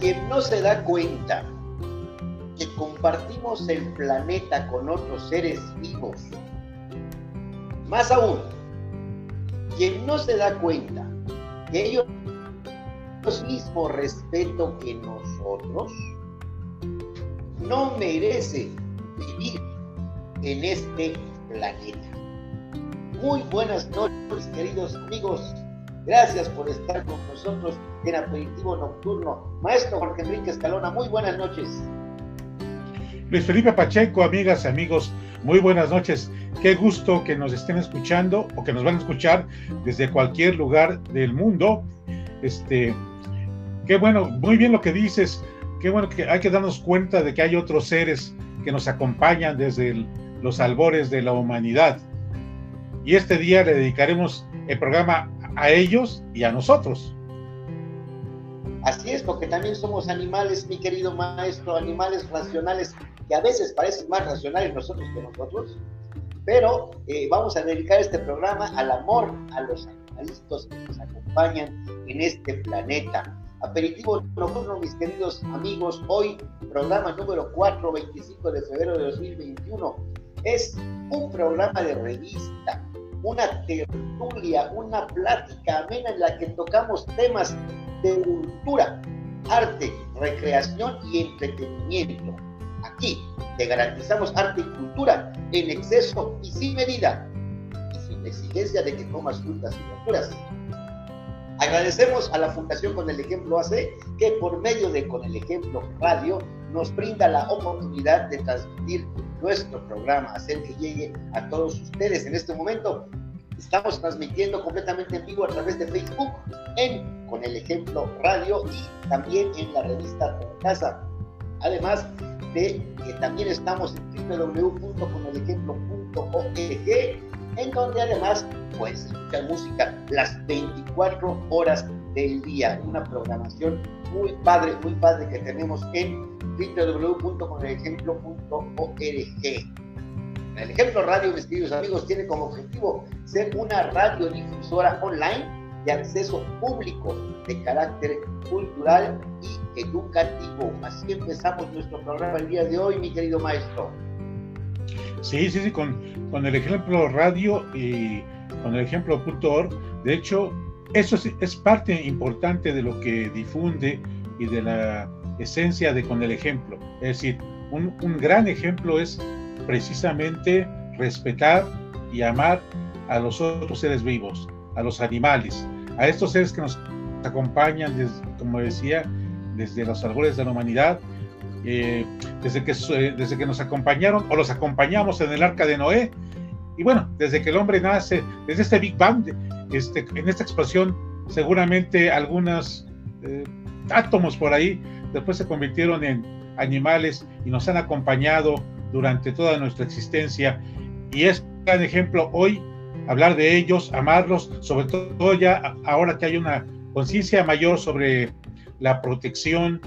quien no se da cuenta que compartimos el planeta con otros seres vivos, más aún, quien no se da cuenta que ellos mismo respeto que nosotros, no merece vivir en este planeta. Muy buenas noches, queridos amigos. Gracias por estar con nosotros en Aperitivo Nocturno. Maestro Jorge Enrique Escalona, muy buenas noches. Luis Felipe Pacheco, amigas, amigos, muy buenas noches. Qué gusto que nos estén escuchando o que nos van a escuchar desde cualquier lugar del mundo. Este, qué bueno, muy bien lo que dices. Qué bueno que hay que darnos cuenta de que hay otros seres que nos acompañan desde los albores de la humanidad. Y este día le dedicaremos el programa a ellos y a nosotros. Así es, porque también somos animales, mi querido maestro, animales racionales, que a veces parecen más racionales nosotros que nosotros, pero eh, vamos a dedicar este programa al amor a los animalistas que nos acompañan en este planeta. Aperitivo nocturno, mis queridos amigos, hoy programa número 4, 25 de febrero de 2021. Es un programa de revista, una tertulia, una plática amena en la que tocamos temas de cultura, arte, recreación y entretenimiento. Aquí te garantizamos arte y cultura en exceso y sin medida, y sin exigencia de que comas frutas y verduras. Agradecemos a la Fundación Con el Ejemplo AC que por medio de Con el Ejemplo Radio nos brinda la oportunidad de transmitir nuestro programa, hacer que llegue a todos ustedes. En este momento estamos transmitiendo completamente en vivo a través de Facebook, en Con el Ejemplo Radio y también en la revista Casa. Además de que también estamos en www.conelejemplo.org, en donde además puedes escuchar música las 24 horas del día. Una programación muy padre, muy padre que tenemos en www.conelejemplo.org. El Ejemplo Radio, mis queridos amigos, tiene como objetivo ser una radiodifusora online de acceso público de carácter cultural y educativo. Así empezamos nuestro programa el día de hoy, mi querido maestro. Sí, sí, sí, con, con el ejemplo radio y con el ejemplo.org. De hecho, eso es, es, parte importante de lo que difunde y de la esencia de con el ejemplo. Es decir, un, un gran ejemplo es precisamente respetar y amar a los otros seres vivos, a los animales, a estos seres que nos acompañan, desde, como decía, desde los árboles de la humanidad, eh, desde, que, desde que nos acompañaron o los acompañamos en el arca de Noé, y bueno, desde que el hombre nace, desde este Big Bang, este, en esta explosión, seguramente algunos eh, átomos por ahí después se convirtieron en animales y nos han acompañado durante toda nuestra existencia. Y es un ejemplo hoy hablar de ellos, amarlos, sobre todo ya ahora que hay una conciencia mayor sobre la protección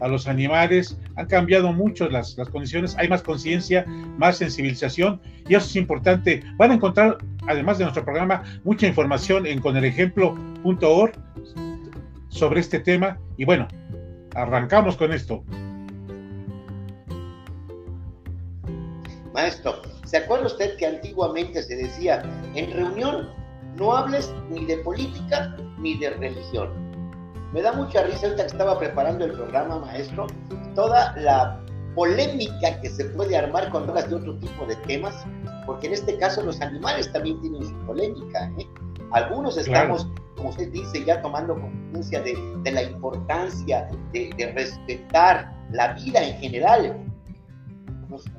a los animales, han cambiado mucho las, las condiciones, hay más conciencia, más sensibilización y eso es importante. Van a encontrar, además de nuestro programa, mucha información en conelejemplo.org sobre este tema y bueno, arrancamos con esto. Maestro, ¿se acuerda usted que antiguamente se decía, en reunión no hables ni de política ni de religión? Me da mucha risa ahorita que estaba preparando el programa, maestro, toda la polémica que se puede armar cuando hablas de otro tipo de temas, porque en este caso los animales también tienen su polémica. ¿eh? Algunos estamos, como usted dice, ya tomando conciencia de, de, la importancia de, de respetar la vida en general,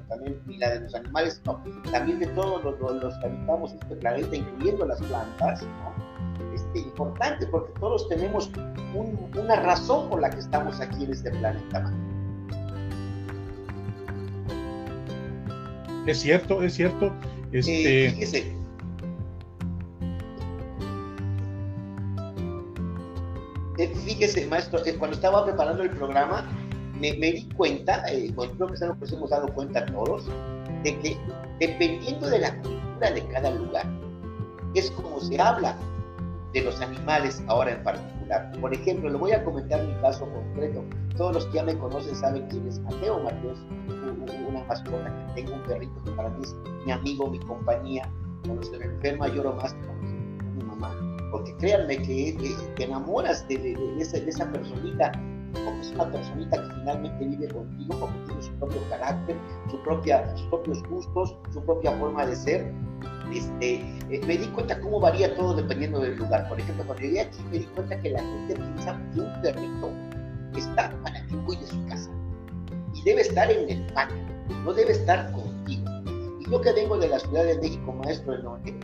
también ni la de los animales, no, también de todos los, los, que habitamos este planeta, incluyendo las plantas, ¿no? este, importante porque todos tenemos un, una razón por la que estamos aquí en este planeta. Es cierto, es cierto. Este... Eh, fíjese, fíjese, maestro, eh, cuando estaba preparando el programa, me, di cuenta, eh, creo que que nos hemos dado cuenta todos, de que dependiendo de la cultura de cada lugar, es como se habla. de los animales ahora en particular. Por ejemplo, le voy a comentar mi caso concreto. Todos los que ya me conocen saben quién es Mateo. Mateo una mascota que tengo, un perrito que para mí es mi amigo, mi compañía. Cuando se me enferma lloro más que. Porque créanme que te enamoras de, esa personita porque es una personita que finalmente vive contigo, porque tiene su propio carácter, su propia, sus propios gustos, su propia forma de ser. Este, eh, me di cuenta cómo varía todo dependiendo del lugar. Por ejemplo, cuando llegué aquí me di cuenta que la gente piensa que un perrito está para que cuide su casa y debe estar en el patio, no debe estar contigo. Y yo que vengo de la Ciudad de México, maestro del norte,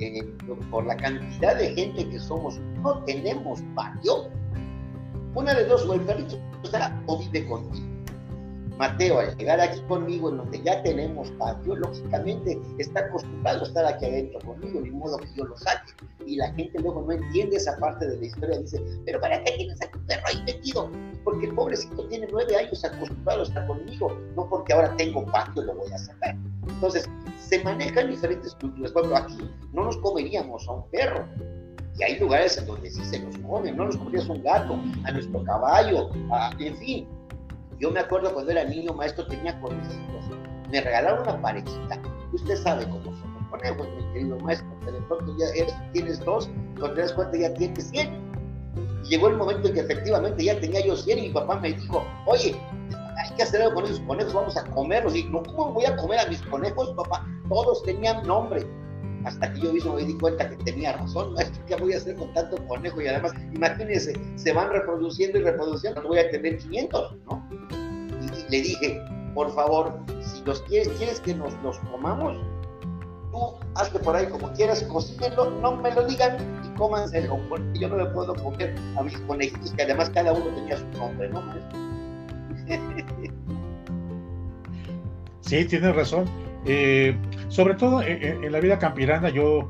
eh, por la cantidad de gente que somos, no tenemos patio una de dos, o está o vive contigo. Mateo, al llegar aquí conmigo, en donde ya tenemos patio, lógicamente está acostumbrado a estar aquí adentro conmigo, ni modo que yo lo saque. Y la gente luego no entiende esa parte de la historia, dice, pero ¿para qué tienes a tu perro ahí metido? Porque el pobrecito tiene nueve años acostumbrado a estar conmigo, no porque ahora tengo patio lo voy a sacar. Entonces, se manejan diferentes culturas. Bueno, aquí no nos comeríamos a un perro, y hay lugares en donde sí se los comen, no nos comías un gato, a nuestro caballo, en fin. Yo me acuerdo cuando era niño, maestro, tenía conejos. Me regalaron una parejita. Usted sabe cómo son los conejos, mi querido maestro, que de pronto ya tienes dos, cuando te das cuenta ya tienes cien. Llegó el momento en que efectivamente ya tenía yo cien y mi papá me dijo, oye, hay que hacer algo con esos conejos, vamos a comerlos. Y no, ¿cómo voy a comer a mis conejos, papá? Todos tenían nombre hasta que yo mismo me di cuenta que tenía razón, maestro, ¿qué voy a hacer con tanto conejo? Y además, imagínense, se van reproduciendo y reproduciendo, voy a tener 500, ¿no? Y, le dije, por favor, si los quieres, quieres que nos los comamos, tú hazte por ahí como quieras, cocínenlo, no me lo digan y cómanselo, porque yo no le puedo comer a mis conejitos, que además cada uno tenía su nombre, ¿no, maestro? Sí, tienes razón. Eh, sobre todo en, la vida campirana, yo,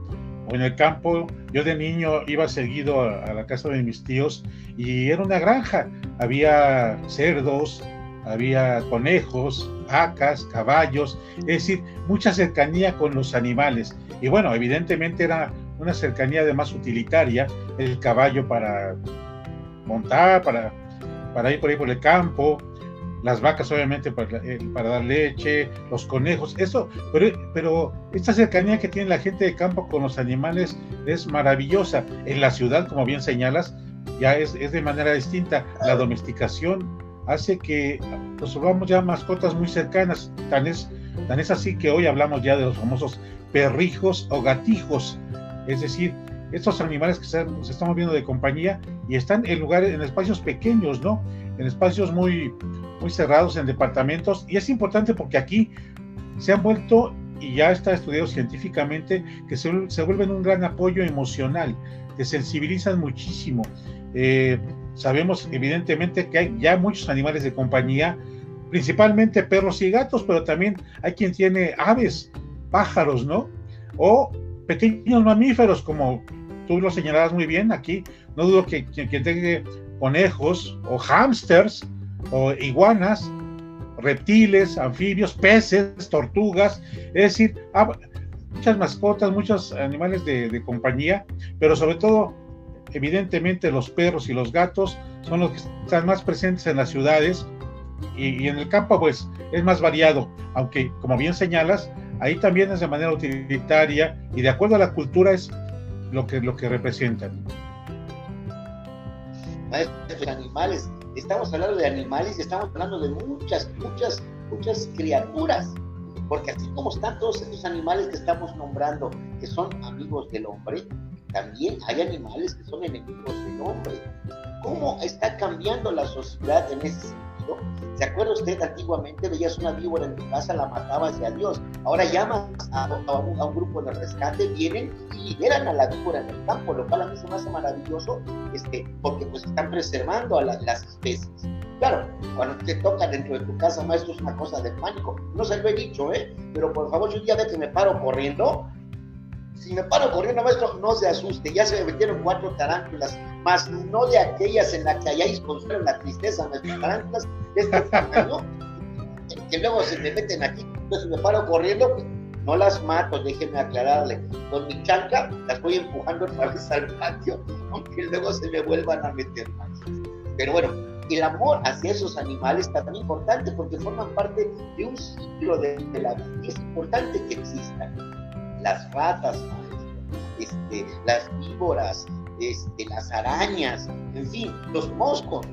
o en el campo, yo de niño iba seguido a, la casa de mis tíos y era una granja. Había cerdos, había conejos, vacas, caballos, es decir, mucha cercanía con los animales. Y bueno, evidentemente era una cercanía además utilitaria, el caballo para montar, para, para ir por ahí por el campo, las vacas obviamente eh, para, dar leche, los conejos, eso, pero, pero esta cercanía que tiene la gente de campo con los animales es maravillosa. En la ciudad, como bien señalas, ya es, es de manera distinta. La domesticación hace que nos volvamos ya mascotas muy cercanas. Tan es, tan es así que hoy hablamos ya de los famosos perrijos o gatijos, es decir, estos animales que se, se están moviendo de compañía y están en lugares, en espacios pequeños, ¿no? En espacios muy, muy cerrados en departamentos y es importante porque aquí se han vuelto y ya está estudiado científicamente que se, se vuelven un gran apoyo emocional, te sensibilizan muchísimo. Eh, sabemos evidentemente que hay ya muchos animales de compañía, principalmente perros y gatos, pero también hay quien tiene aves, pájaros, ¿no? O pequeños mamíferos, como tú lo señalabas muy bien aquí, no dudo que quien, quien tenga conejos o hámsters, o iguanas, reptiles, anfibios, peces, tortugas, es decir, ah, muchas mascotas, muchos animales de, compañía, pero sobre todo, evidentemente, los perros y los gatos son los que están más presentes en las ciudades y, en el campo, pues, es más variado, aunque, como bien señalas, ahí también es de manera utilitaria y de acuerdo a la cultura es lo que, lo que representan. Animales estamos hablando de animales y estamos hablando de muchas, muchas, muchas criaturas. Porque así como están todos estos animales que estamos nombrando, que son amigos del hombre, también hay animales que son enemigos del hombre. ¿Cómo está cambiando la sociedad en ese sentido? ¿Se acuerda usted antiguamente veías una víbora en tu casa, la matabas y adiós? Ahora llamas a, un, grupo de rescate, vienen y liberan a la víbora en el campo, lo cual a mí se me hace maravilloso este, porque pues están preservando a las especies. Claro, cuando te toca dentro de tu casa, maestro, es una cosa de pánico. No se lo he dicho, ¿eh? Pero por favor, un día ve que me paro corriendo, si me paro corriendo, maestro, no se asuste. Ya se me metieron cuatro tarántulas, más no de aquellas en las que hayáis consuelo la tristeza, nuestras de este tamaño, que luego se me meten aquí. Entonces, me paro corriendo, pues, no las mato, déjenme aclararle, con mi chanca las voy empujando otra vez al patio, aunque luego se me vuelvan a meter más. Pero bueno, el amor hacia esos animales es tan importante porque forman parte de un ciclo de, la vida. Es importante que existan las ratas, este, las víboras, este, las arañas, en fin, los moscos.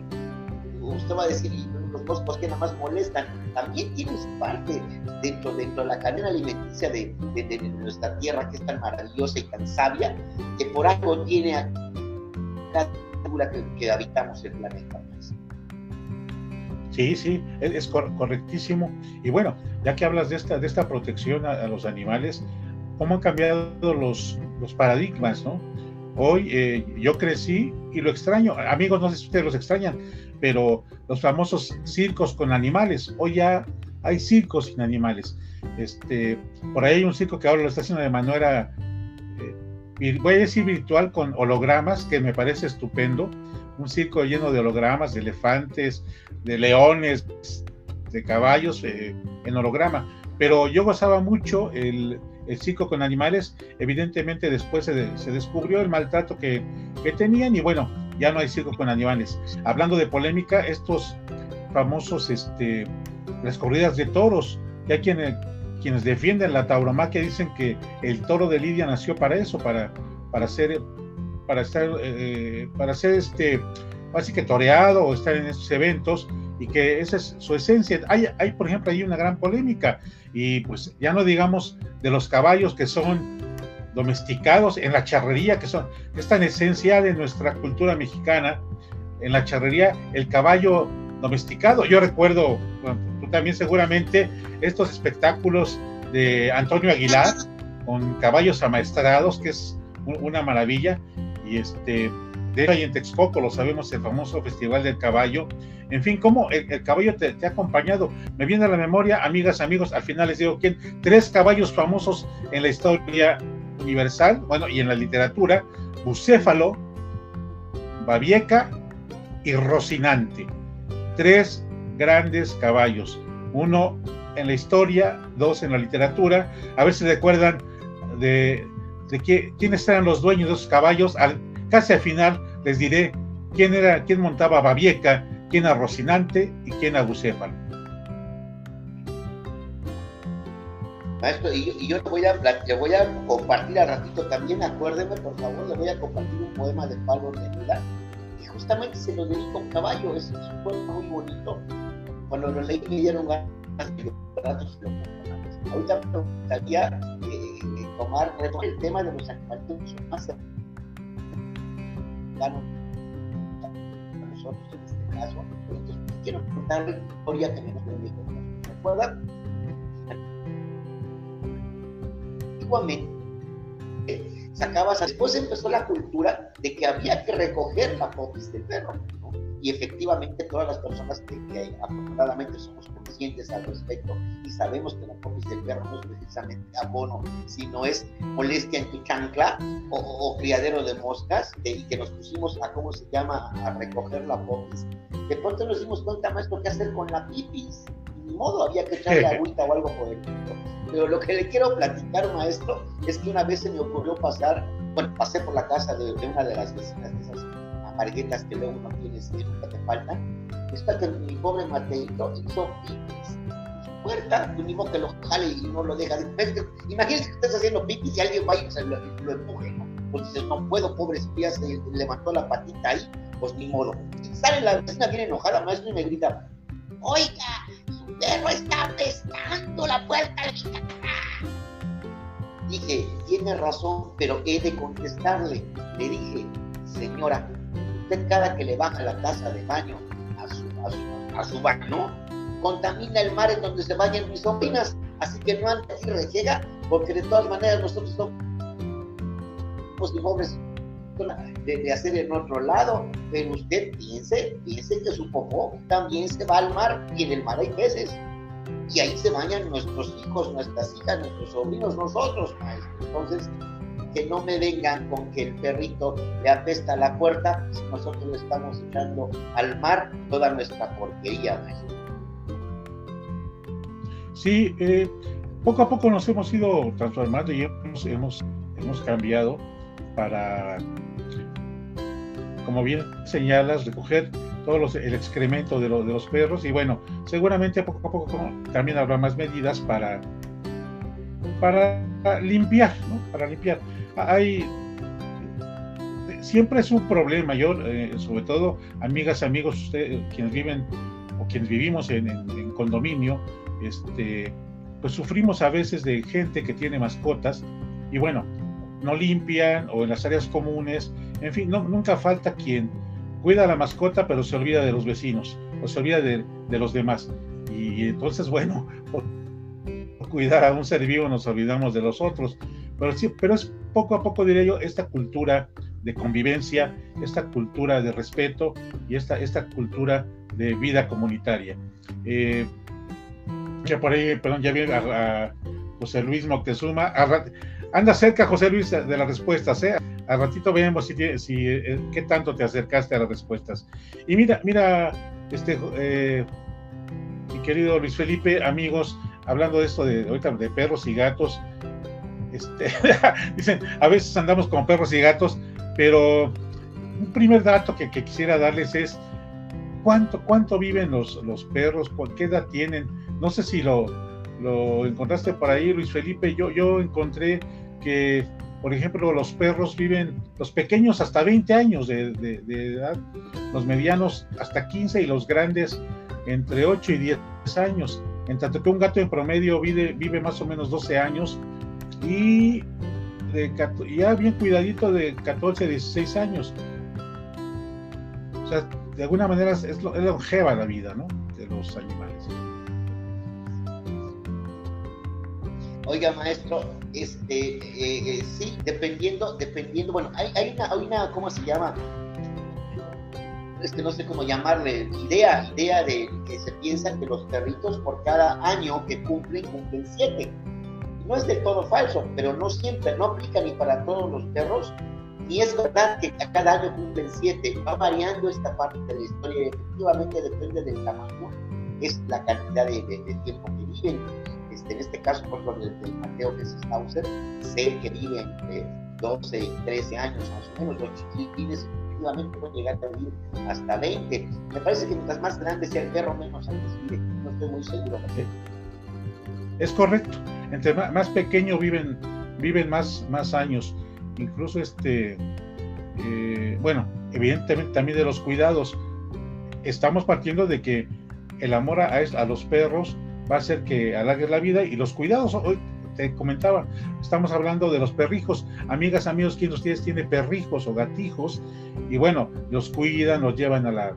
Usted va a decir, los moscos que nada más molestan, también tienen su parte dentro, dentro de la cadena alimenticia de, nuestra tierra que es tan maravillosa y tan sabia, que por algo tiene a cada que, que habitamos el planeta. Sí, sí, es, correctísimo. Y bueno, ya que hablas de esta, de esta protección a, los animales, ¿cómo han cambiado los, los paradigmas, no? Hoy eh, yo crecí y lo extraño, amigos, no sé si ustedes los extrañan, pero los famosos circos con animales, hoy ya hay circos sin animales. Este, por ahí hay un circo que ahora lo está haciendo de manera, eh, voy a decir virtual, con hologramas, que me parece estupendo. Un circo lleno de hologramas, de elefantes, de leones, de caballos eh, en holograma. Pero yo gozaba mucho el, el circo con animales. Evidentemente después se, descubrió el maltrato que, que, tenían y bueno, ya no hay circo con animales. Hablando de polémica, estos famosos, este, las corridas de toros, hay quienes, quienes defienden la tauromaquia dicen que el toro de Lidia nació para eso, para, para ser, para estar, eh, para ser este, así que toreado o estar en estos eventos y que esa es su esencia. Hay, hay, por ejemplo, hay una gran polémica y pues ya no digamos de los caballos que son domesticados en la charrería, que son es tan esencial en nuestra cultura mexicana. En la charrería, el caballo domesticado. Yo recuerdo, tú también seguramente, estos espectáculos de Antonio Aguilar con caballos amaestrados, que es una maravilla. Y este, de ahí en Texcoco, lo sabemos, el famoso Festival del Caballo. En fin, cómo el, caballo te, ha acompañado. Me viene a la memoria, amigas, amigos, al final les digo quién, tres caballos famosos en la historia universal, bueno, y en la literatura, Bucéfalo, Babieca y Rocinante. Tres grandes caballos. Uno en la historia, dos en la literatura. A ver si recuerdan de, de quiénes eran los dueños de esos caballos. Al, casi al final les diré quién era, quién montaba Babieca, quién a Rocinante y quién a Bucéfalo. Maestro, y yo, le, voy a, le a compartir a ratito también, acuérdeme por favor, le voy a compartir un poema de Pablo Neruda, y justamente se lo dedico a un caballo, es, un poema muy bonito. Cuando lo leí me dieron ganas de ratos Ahorita me gustaría eh, tomar el tema de los animales a nosotros en este caso. Entonces, quiero contar la historia que me dijo. ¿Recuerdan? Antiguamente, sacabas, después empezó la cultura de que había que recoger la popis del perro. Y efectivamente todas las personas que, que, afortunadamente somos conscientes al respecto y sabemos que la popis del perro no es precisamente abono, sino es molestia en tu chancla o, criadero de moscas, y que nos pusimos a, ¿cómo se llama?, a recoger la popis. De pronto nos dimos cuenta, maestro, qué hacer con la pipis. Ni modo, había que echarle agüita o algo por el estilo. Pero lo que le quiero platicar, maestro, es que una vez se me ocurrió pasar, bueno, pasé por la casa de, una de las vecinas de esas amarillitas que luego no tienes y nunca te faltan. Está que mi pobre Mateito hizo pipis su puerta, pues ni modo que lo jale y no lo deja. Imagínense que estás haciendo pipis y alguien va y se lo, empuje, ¿no? Pues dices, no puedo, pobre espía, se levantó la patita ahí, pues ni modo. Sale la vecina bien enojada, maestro, y me grita, oiga, su perro está apestando la puerta. Dije, tiene razón, pero he de contestarle. Le dije, señora, usted cada que le baja la taza de baño a su, baño, contamina el mar en donde se bañan mis sobrinas. Así que no ande y rejega, porque de todas maneras nosotros somos pobres de, de, hacer en otro lado. Pero usted piense, piense que su popó también se va al mar y en el mar hay peces. Y ahí se bañan nuestros hijos, nuestras hijas, nuestros sobrinos, nosotros, maestro. Entonces, que no me vengan con que el perrito le apesta la puerta si nosotros le estamos echando al mar toda nuestra porquería, Sí, eh, poco a poco nos hemos ido transformando y hemos, hemos, cambiado para, como bien señalas, recoger todo los, el excremento de, de, los perros y bueno, seguramente poco a poco también habrá más medidas para, para limpiar, ¿no? Para limpiar. Hay, siempre es un problema, yo, eh, sobre todo, amigas, amigos, ustedes, quienes viven o quienes vivimos en, condominio, este, pues sufrimos a veces de gente que tiene mascotas y bueno, no limpian o en las áreas comunes, en fin, nunca falta quien cuida a la mascota pero se olvida de los vecinos o se olvida de, de los demás. Y entonces, bueno, cuidar a un ser vivo nos olvidamos de los otros. Pero, sí, pero es poco a poco, diré yo, esta cultura de convivencia, esta cultura de respeto y esta, esta cultura de vida comunitaria. Eh, ya por ahí, perdón, ya viene a, José Luis Moctezuma. anda cerca, José Luis, de las respuestas, ¿eh? Al ratito vemos si, si eh, qué tanto te acercaste a las respuestas. Y mira, mira, este, eh, mi querido Luis Felipe, amigos, hablando de esto de de perros y gatos, este, dicen, a veces andamos como perros y gatos, pero un primer dato que, quisiera darles es cuánto, cuánto viven los, los perros, qué edad tienen. No sé si lo, lo encontraste por ahí, Luis Felipe. Yo, yo encontré que, por ejemplo, los perros viven, los pequeños hasta 20 años de edad, los medianos hasta 15 y los grandes entre 8 y 10 años. En tanto que un gato en promedio vive, vive más o menos 12 años y de, ya bien cuidadito de 14, 16 años. O sea, de alguna manera es, es longeva la vida, ¿no? De los animales. Oiga, maestro, este, eh, eh, sí, dependiendo, dependiendo, bueno, hay, hay, una, hay una, ¿cómo se llama? Es que no sé cómo llamarle, idea, idea de que se piensa que los perritos por cada año que cumplen, cumplen siete. No es del todo falso, pero no siempre, no aplica ni para todos los perros, ni es verdad que a cada año cumplen siete. Va variando esta parte de la historia y efectivamente depende del tamaño, es la cantidad de, tiempo que viven este, en este caso, por ejemplo, el, el Mateo que es Stauser, sé que vive entre 12 y 13 años más o menos, los chiquitines efectivamente pueden llegar a vivir hasta 20. Me parece que mientras más grande sea el perro, menos antes vive, no estoy muy seguro. Es correcto, entre más pequeño viven, viven más, más años, incluso este, eh, bueno, evidentemente también de los cuidados. Estamos partiendo de que el amor a, a los perros va a hacer que alargues la vida y los cuidados. Hoy te comentaba, estamos hablando de los perrijos. Amigas, amigos, ¿quién de ustedes tiene perrijos o gatijos? Y bueno, los cuidan, los llevan a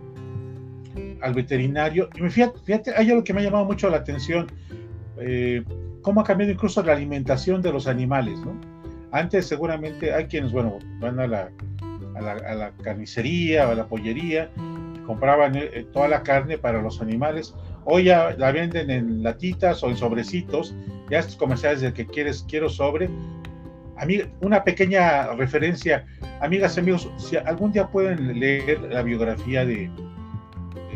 al veterinario. Y fíjate, fíjate, hay algo que me ha llamado mucho la atención. Eh, cómo ha cambiado incluso la alimentación de los animales, ¿no? Antes seguramente hay quienes, bueno, van a la, a la, carnicería o a la pollería compraban eh, toda la carne para los animales Hoy ya la venden en latitas o en sobrecitos, ya estos comerciales de que quieres, quiero sobre. Amiga, una pequeña referencia, amigas y amigos, si algún día pueden leer la biografía de,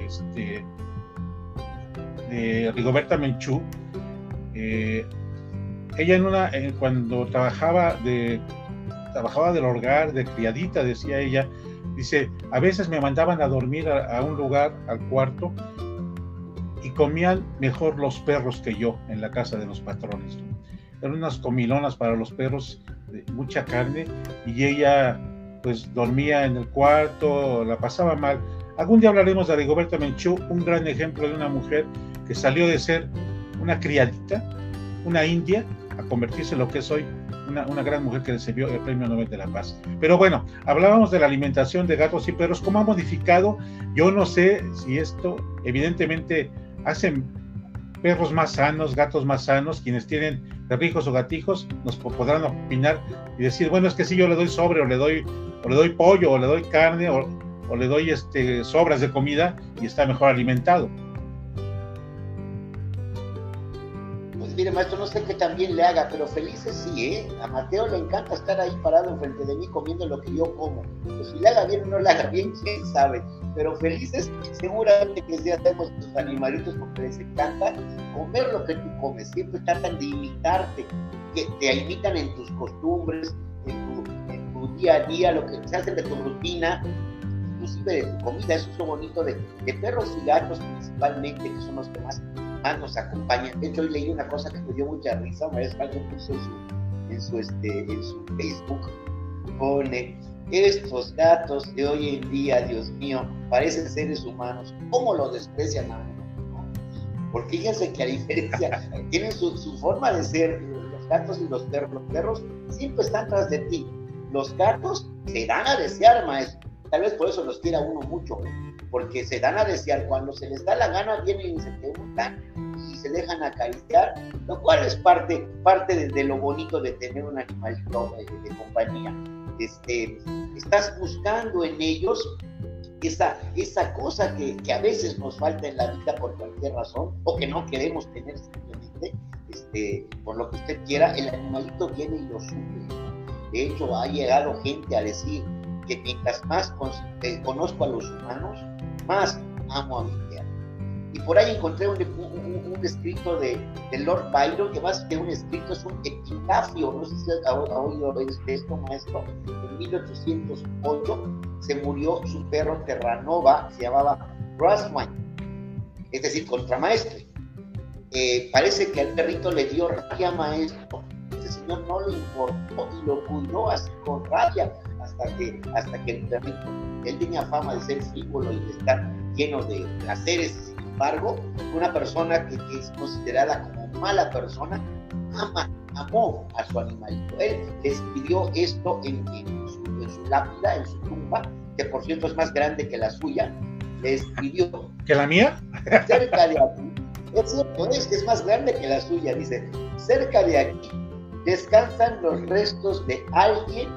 este, de Rigoberta Menchú, eh, ella eh, cuando trabajaba de trabajaba del hogar, de criadita, decía ella, dice, a veces me mandaban a dormir a, a un lugar, al cuarto, y comían mejor los perros que yo en la casa de los patrones. Eran unas comilonas para los perros, de mucha carne, y ella pues dormía en el cuarto, la pasaba mal. Algún día hablaremos de Rigoberta Menchú, un gran ejemplo de una mujer que salió de ser una criadita, una india, a convertirse en lo que es hoy, una, una, gran mujer que recibió el Premio Nobel de la Paz. Pero bueno, hablábamos de la alimentación de gatos y perros, cómo ha modificado, yo no sé si esto, evidentemente, hacen perros más sanos, gatos más sanos, quienes tienen perrijos o gatijos nos podrán opinar y decir, bueno, es que si yo le doy sobre o le doy o le doy pollo o le doy carne o, o le doy este sobras de comida y está mejor alimentado. Mire, maestro, no sé qué también le haga, pero felices sí, ¿eh? A Mateo le encanta estar ahí parado enfrente de mí comiendo lo que yo como. Pues si le haga bien o no le haga bien, quién sabe pero felices seguramente que ya tenemos tus animalitos porque les encanta comer lo que tú comes, siempre tratan de imitarte, que te imitan en tus costumbres, en tu, día a día, lo que se hace de tu rutina, inclusive de tu comida, eso es lo bonito de, perros y gatos principalmente, que son los que más, nos acompañan. De hecho, hoy leí una cosa que me dio mucha risa, una vez alguien puso en su, en su, este, en su Facebook, pone estos gatos de hoy en día, Dios mío, parecen seres humanos. ¿Cómo lo desprecian a uno? Porque fíjense que a diferencia, tienen su, forma de ser, los gatos y los perros. Los perros siempre están tras de ti. Los gatos se dan a desear, maestro. Tal vez por eso los quiera uno mucho, porque se dan a desear. Cuando se les da la gana, vienen y se te se dejan acariciar, lo cual es parte, parte de, lo bonito de tener un animalito de compañía este, estás buscando en ellos esa, esa cosa que, que, a veces nos falta en la vida por cualquier razón o que no queremos tener simplemente, este, por lo que usted quiera, el animalito viene y lo sube. De hecho, ha llegado gente a decir que mientras más eh, conozco a los humanos, más amo a mi tierra. Y por ahí encontré un, escrito de, Lord Byron, que más que un escrito es un epitafio, no sé si ha, oído esto, maestro, en 1808 se murió su perro Terranova, se llamaba Raswine, es decir, contramaestre. Eh, parece que al perrito le dio rabia maestro, ese señor no lo importó y lo cuidó así con rabia hasta que, hasta que el perrito, él tenía fama de ser frívolo y de estar lleno de placeres embargo, una persona que, es considerada como mala persona, ama, amó a su animalito. Él les pidió esto en, su, lápida, en su tumba, que por cierto es más grande que la suya, les pidió. ¿Que la mía? Cerca de aquí. Es cierto, es que es más grande que la suya, dice. Cerca de aquí descansan los restos de alguien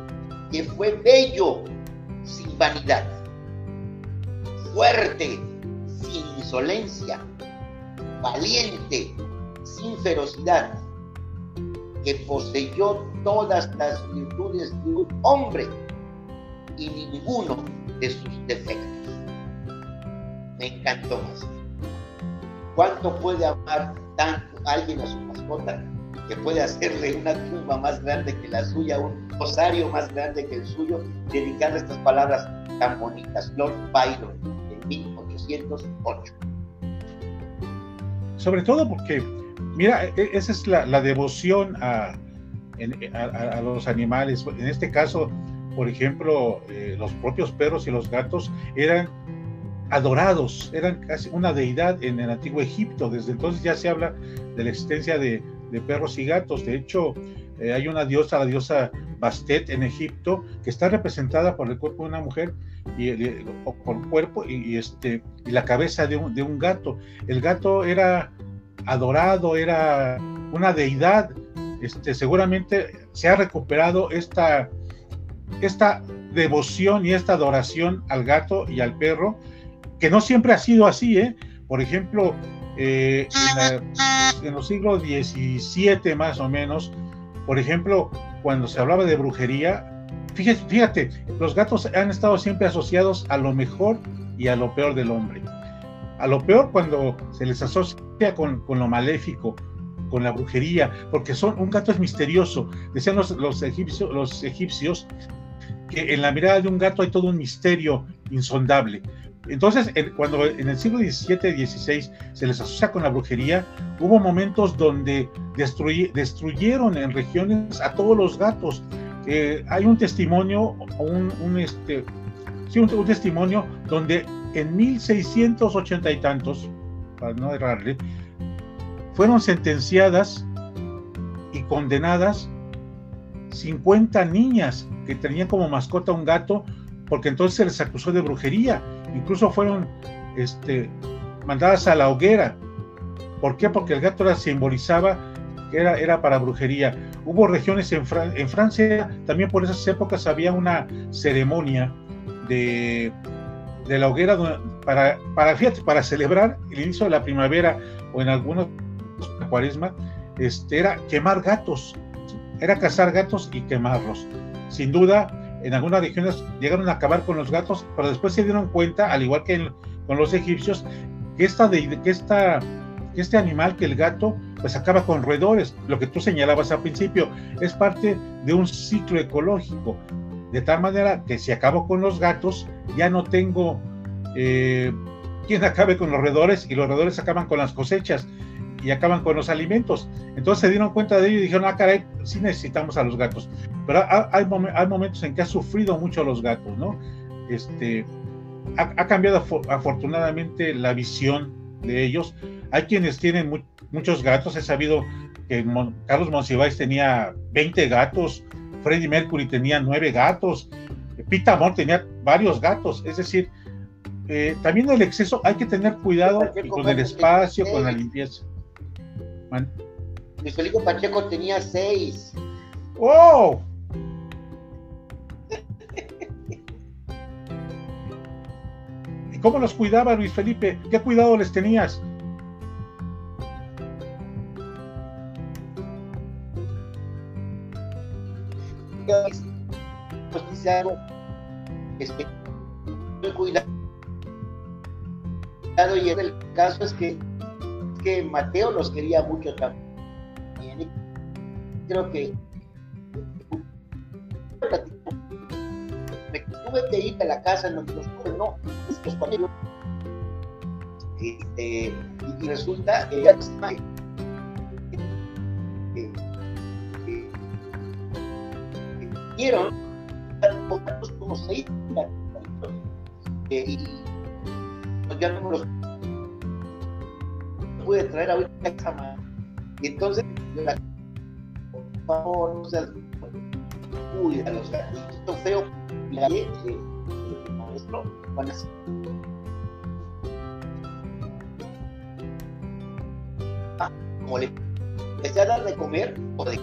que fue bello, sin vanidad, fuerte, sin insolencia, valiente, sin ferocidad, que poseyó todas las virtudes de un hombre y ninguno de sus defectos. Me encantó más. ¿Cuánto puede amar tanto alguien a su mascota que puede hacerle una tumba más grande que la suya, un rosario más grande que el suyo, dedicarle estas palabras tan bonitas? Lord Byron, 1808. Sobre todo porque, mira, e, esa es la, devoción a, a, los animales. En este caso, por ejemplo, eh, los propios perros y los gatos eran adorados, eran casi una deidad en el antiguo Egipto. Desde entonces ya se habla de la existencia de, perros y gatos. De hecho, eh, hay una diosa, la diosa Bastet en Egipto, que está representada por el cuerpo de una mujer y, o por cuerpo y, este, y la cabeza de un, de un gato. El gato era adorado, era una deidad. Este, seguramente se ha recuperado esta, esta devoción y esta adoración al gato y al perro, que no siempre ha sido así. ¿eh? Por ejemplo, eh, en, los siglos XVII más o menos, por ejemplo, cuando se hablaba de brujería, fíjate, fíjate, los gatos han estado siempre asociados a lo mejor y a lo peor del hombre. A lo peor cuando se les asocia con, lo maléfico, con la brujería, porque son, un gato es misterioso. Decían los, los, egipcios, los egipcios que en la mirada de un gato hay todo un misterio insondable. Entonces, cuando en el siglo XVII XVI se les asocia con la brujería, hubo momentos donde destruyeron en regiones a todos los gatos. Eh, hay un testimonio, un, un este, sí, un, testimonio donde en 1680 y tantos, para no errarle, fueron sentenciadas y condenadas 50 niñas que tenían como mascota un gato, porque entonces se les acusó de brujería. Incluso fueron este, mandadas a la hoguera. ¿Por qué? Porque el gato era, simbolizaba que era, era para brujería. Hubo regiones en, en Francia, también por esas épocas había una ceremonia de de la hoguera para, para, fíjate, para celebrar el inicio de la primavera o en algunos cuaresma, este, era quemar gatos, era cazar gatos y quemarlos. Sin duda, en algunas regiones llegaron a acabar con los gatos, pero después se dieron cuenta, al igual que con los egipcios, que, esta que este animal, que el gato, pues acaba con roedores. Lo que tú señalabas al principio, es parte de un ciclo ecológico. De tal manera que si acabo con los gatos, ya no tengo eh, quien acabe con los roedores y los roedores acaban con las cosechas y acaban con los alimentos. Entonces se dieron cuenta de ello y dijeron, ah, caray, sí necesitamos a los gatos. Pero hay, hay momentos en que ha sufrido mucho los gatos, ¿no? Este, ha, cambiado afortunadamente la visión de ellos. Hay quienes tienen muchos gatos. He sabido que Carlos Monsiváis tenía 20 gatos, Freddie Mercury tenía 9 gatos, Pita Amor tenía varios gatos. Es decir, eh, también el exceso hay que tener cuidado con el espacio, con la limpieza. Luis Felipe Pacheco tenía seis. ¡Oh! ¿Y cómo los cuidaba Luis Felipe? ¿Qué cuidado les tenías? Este, cuidado y el caso es que que Mateo los quería mucho también. Creo que me tuve que ir a la casa tuve, no, estos conmigo. Este, y, resulta que ya como seis y ya no los pude traer esa mano. Y entonces, por favor, no seas cuida a los gatitos feo, a ser. Ah, como le empecé a dar de comer, o de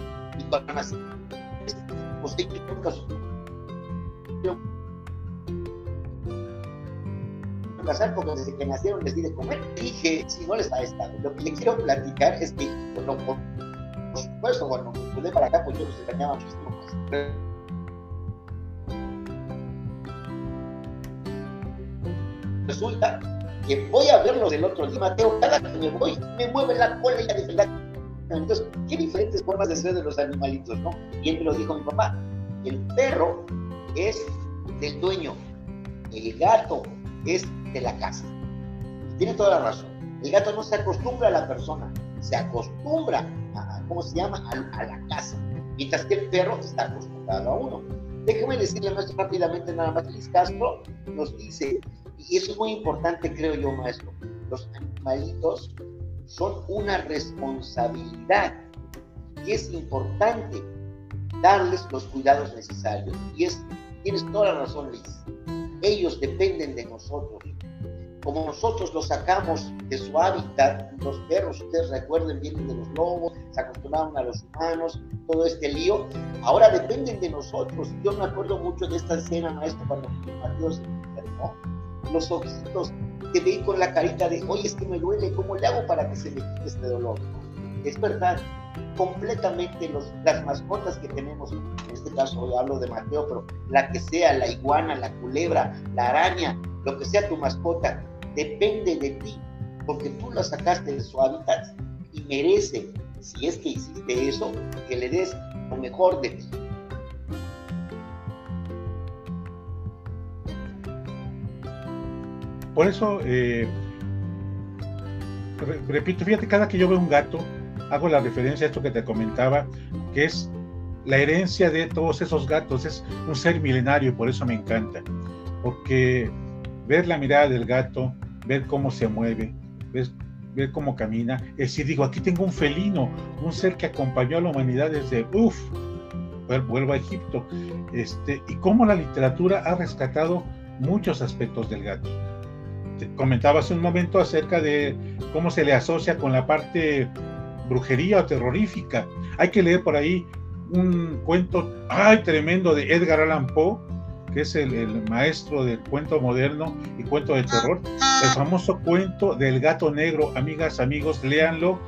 y a casar porque desde que nacieron les di de comer. Dije, si no les ha estado. Lo que le quiero platicar es que, por, supuesto, cuando me mudé para acá, pues yo los extrañaba muchísimo. Pues. Resulta que voy a verlos del otro día, Mateo, cada que me voy, me mueve la cola y la de Entonces, qué diferentes formas de ser de los animalitos, ¿no? Y él me lo dijo mi papá. El perro es del dueño, el gato es la casa. Tiene toda la razón. El gato no se acostumbra a la persona, se acostumbra a, ¿cómo se llama? A, la casa. Mientras que el perro está acostumbrado a uno. Déjeme decirle maestro rápidamente nada más. Luis Castro nos dice, y eso es muy importante creo yo maestro, los animalitos son una responsabilidad y es importante darles los cuidados necesarios. Y es, tienes toda la razón Luis, ellos dependen de nosotros como nosotros los sacamos de su hábitat, los perros, ustedes recuerden, vienen de los lobos, se acostumbraron a los humanos, todo este lío, ahora dependen de nosotros. Yo me acuerdo mucho de esta escena, maestro, cuando Mateo se enfermó, los ojitos que veí con la carita de, oye, es que me duele, ¿cómo le hago para que se me quite este dolor? Es verdad, completamente los, las mascotas que tenemos, en este caso hoy hablo de Mateo, pero la que sea, la iguana, la culebra, la araña, lo que sea tu mascota, depende de ti, porque tú la sacaste de su hábitat y merece, si es que hiciste eso, que le des lo mejor de ti. Por eso, eh, repito, fíjate, cada que yo veo un gato, hago la referencia a esto que te comentaba, que es la herencia de todos esos gatos, es un ser milenario y por eso me encanta, porque ver la mirada del gato, ver cómo se mueve, ver, cómo camina. Es decir, digo, aquí tengo un felino, un ser que acompañó a la humanidad desde, uff, vuelvo a Egipto, este, y cómo la literatura ha rescatado muchos aspectos del gato. Te comentaba hace un momento acerca de cómo se le asocia con la parte brujería o terrorífica. Hay que leer por ahí un cuento, ay, tremendo de Edgar Allan Poe, que es el, maestro del cuento moderno y cuento de terror, el famoso cuento del gato negro, amigas, amigos, léanlo,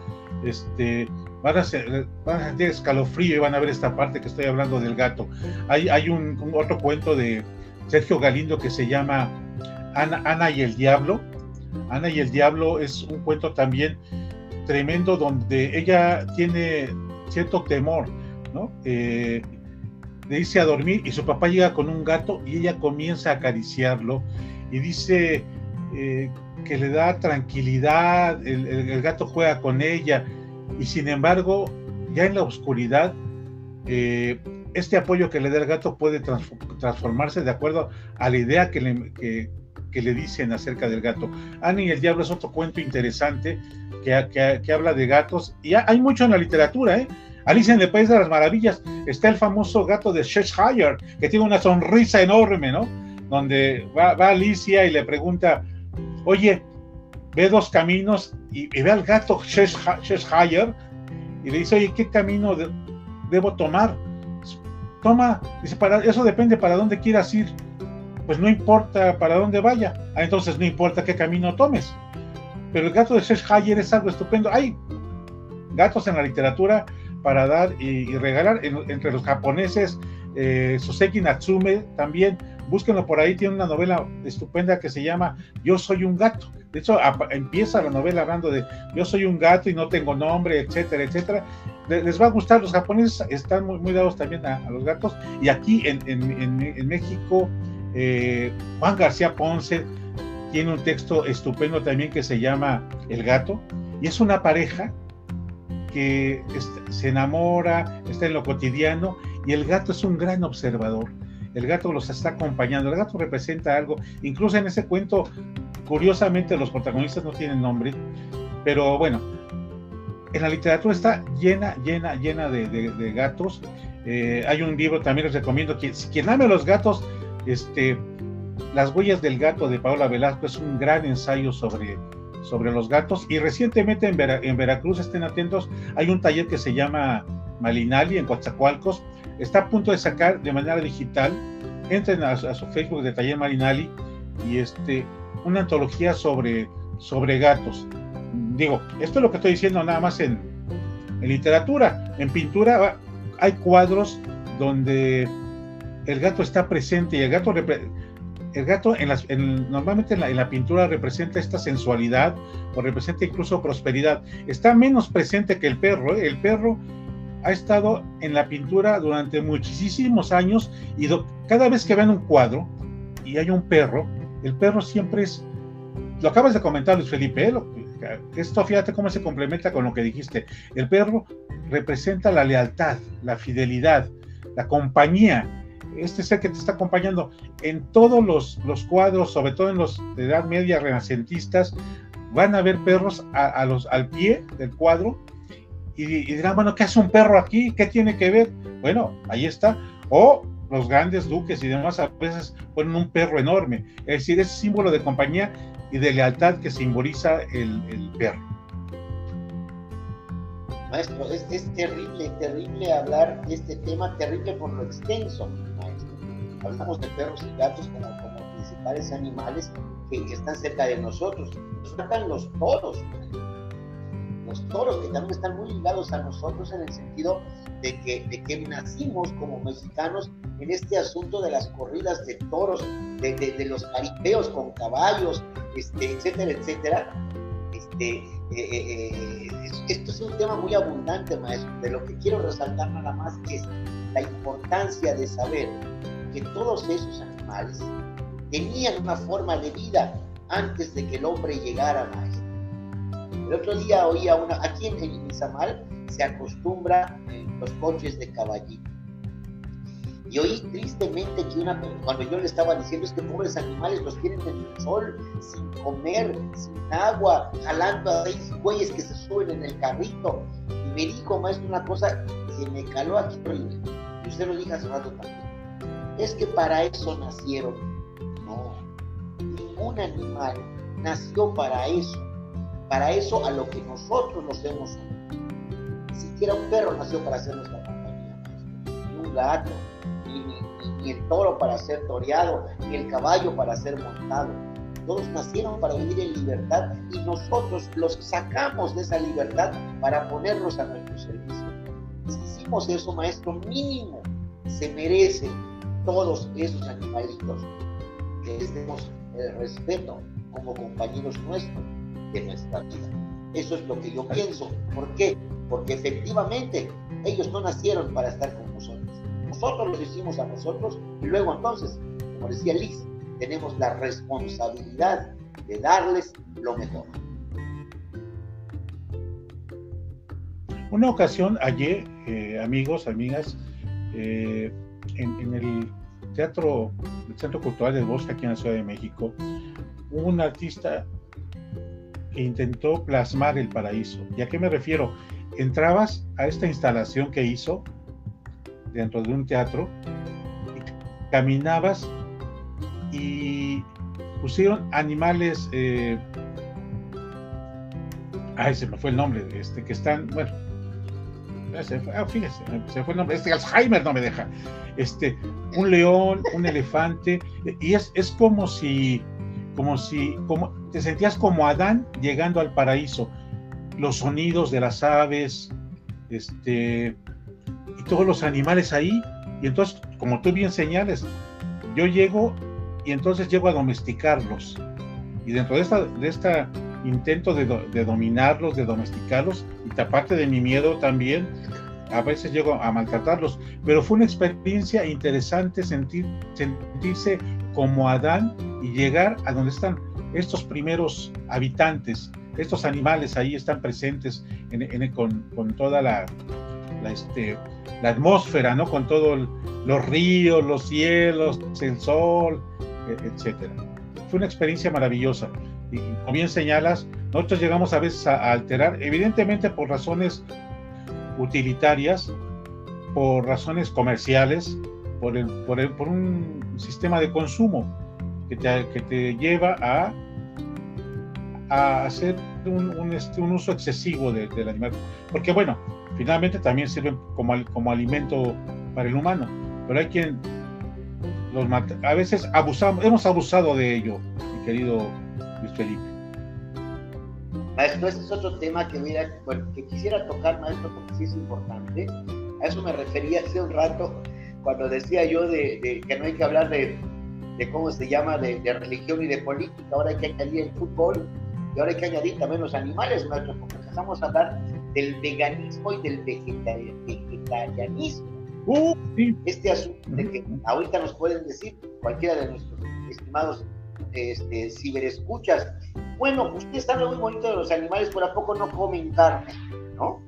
este, van a, sentir escalofrío y van a ver esta parte que estoy hablando del gato. Hay, hay un, otro cuento de Sergio Galindo que se llama Ana, Ana y el Diablo. Ana y el Diablo es un cuento también tremendo donde ella tiene cierto temor, ¿no? Eh, le dice a dormir y su papá llega con un gato y ella comienza a acariciarlo y dice eh, que le da tranquilidad, el, gato juega con ella y sin embargo ya en la oscuridad eh, este apoyo que le da el gato puede transformarse de acuerdo a la idea que le, que, le dicen acerca del gato. Annie y el diablo es otro cuento interesante que, que, habla de gatos y hay mucho en la literatura, ¿eh? Alicia en el País de las Maravillas está el famoso gato de Cheshire, que tiene una sonrisa enorme, ¿no? Donde va, Alicia y le pregunta, oye, ve dos caminos y, ve al gato Cheshire y le dice, oye, ¿qué camino debo tomar? Toma, dice, para, eso depende para dónde quieras ir. Pues no importa para dónde vaya. Ah, entonces no importa qué camino tomes. Pero el gato de Cheshire es algo estupendo. Hay gatos en la literatura para dar y, regalar entre los japoneses. Eh, Soseki Natsume también, búsquenlo por ahí, tiene una novela estupenda que se llama Yo soy un gato. De hecho, empieza la novela hablando de Yo soy un gato y no tengo nombre, etcétera, etcétera. Les, va a gustar, los japoneses están muy, dados también a, los gatos. Y aquí en, en, México, eh, Juan García Ponce tiene un texto estupendo también que se llama El gato. Y es una pareja que se enamora, está en lo cotidiano y el gato es un gran observador. El gato los está acompañando, el gato representa algo. Incluso en ese cuento, curiosamente, los protagonistas no tienen nombre, pero bueno, en la literatura está llena, llena, llena de, gatos. Eh, hay un libro también les recomiendo que quien ame los gatos, este, Las huellas del gato de Paola Velasco es un gran ensayo sobre sobre los gatos. Y recientemente en, Veracruz, estén atentos, hay un taller que se llama Malinali en Coatzacoalcos. Está a punto de sacar de manera digital. Entren a, su Facebook de Taller Malinali y este, una antología sobre, sobre gatos. Digo, esto es lo que estoy diciendo nada más en, en literatura. En pintura hay cuadros donde el gato está presente y el gato el gato normalmente en la, pintura representa esta sensualidad o representa incluso prosperidad. Está menos presente que el perro. ¿eh? El perro ha estado en la pintura durante muchísimos años y cada vez que ven un cuadro y hay un perro, el perro siempre es, lo acabas de comentar Luis Felipe, ¿eh? esto fíjate cómo se complementa con lo que dijiste. El perro representa la lealtad, la fidelidad, la compañía este ser que te está acompañando en todos los, los cuadros, sobre todo en los de edad media renacentistas, van a ver perros a, los, al pie del cuadro y, dirán, bueno, ¿qué hace un perro aquí? ¿Qué tiene que ver? Bueno, ahí está. O los grandes duques y demás a veces ponen un perro enorme. Es decir, es símbolo de compañía y de lealtad que simboliza el, perro. Maestro, es, es, terrible, terrible hablar de este tema, terrible por lo extenso hablamos de perros y gatos como, como principales animales que, están cerca de nosotros. Nos faltan los toros, los toros que también están muy ligados a nosotros en el sentido de que, de que nacimos como mexicanos en este asunto de las corridas de toros, de, de, los caripeos con caballos, este, etcétera, etcétera. Este, eh, eh, eh, esto es un tema muy abundante, maestro. De lo que quiero resaltar nada más es la importancia de saber que todos esos animales tenían una forma de vida antes de que el hombre llegara a El otro día oía una, aquí en Izamal se acostumbra los coches de caballito. Y oí tristemente que una, cuando yo le estaba diciendo es que pobres animales los tienen en el sol, sin comer, sin agua, jalando a seis güeyes que se suben en el carrito. Y me dijo, maestro, una cosa que me caló aquí, y usted lo dijo hace rato también es que para eso nacieron. No, ningún animal nació para eso, para eso a lo que nosotros nos hemos Ni siquiera un perro nació para hacer nuestra compañía, ni un gato, ni, el toro para ser toreado, ni el caballo para ser montado. Todos nacieron para vivir en libertad y nosotros los sacamos de esa libertad para ponerlos a nuestro servicio. Si hicimos eso, maestro, mínimo se merecen todos esos animalitos que les demos el respeto como compañeros nuestros de nuestra vida. Eso es lo que yo pienso. ¿Por qué? Porque efectivamente ellos no nacieron para estar con nosotros. Nosotros los hicimos a nosotros y luego entonces, como decía Liz, tenemos la responsabilidad de darles lo mejor. Una ocasión, ayer, eh, amigos, amigas, eh, en, el teatro, el Centro Cultural del Bosque, aquí en la Ciudad de México, hubo un artista que intentó plasmar el paraíso. ¿Y a qué me refiero? Entrabas a esta instalación que hizo dentro de un teatro, y caminabas y pusieron animales. Eh, ay, se me fue el nombre, este, que están, bueno, se ah, fíjese, se fue el nombre, este Alzheimer no me deja. Este, un león, un elefante, y es, es como si, como si, como te sentías como Adán llegando al paraíso. Los sonidos de las aves, este, y todos los animales ahí. Y entonces, como tú bien señales, yo llego y entonces llego a domesticarlos. Y dentro de esta intento de, dominarlos, de domesticarlos, y aparte de mi miedo también, a veces llego a maltratarlos, pero fue una experiencia interesante sentir, sentirse como Adán y llegar a donde están estos primeros habitantes, estos animales ahí están presentes con, toda la, este, la atmósfera, ¿no? con todos los ríos, los cielos, el sol, e, etcétera. Fue una experiencia maravillosa y como bien señalas, nosotros llegamos a veces a, alterar, evidentemente por razones utilitarias, por razones comerciales, por, el, por, el, por un sistema de consumo que te, que te lleva a, a hacer un, este, un, uso excesivo del animal. Porque bueno, finalmente también sirven como, como alimento para el humano, pero hay quien los mata. A veces abusamos, hemos abusado de ello, mi querido Felipe. Maestro, ese es otro tema que, mira, que quisiera tocar, maestro, porque sí es importante. A eso me refería hace un rato cuando decía yo de, que no hay que hablar de, cómo se llama, de, religión y de política. Ahora hay que añadir el fútbol y ahora hay que añadir también los animales, maestro, porque empezamos a hablar del veganismo y del vegetarianismo. Uh, este asunto de que ahorita nos pueden decir cualquiera de nuestros estimados este, ciberescuchas. Bueno, usted sabe muy bonito de los animales, por a poco no comen carne, ¿no?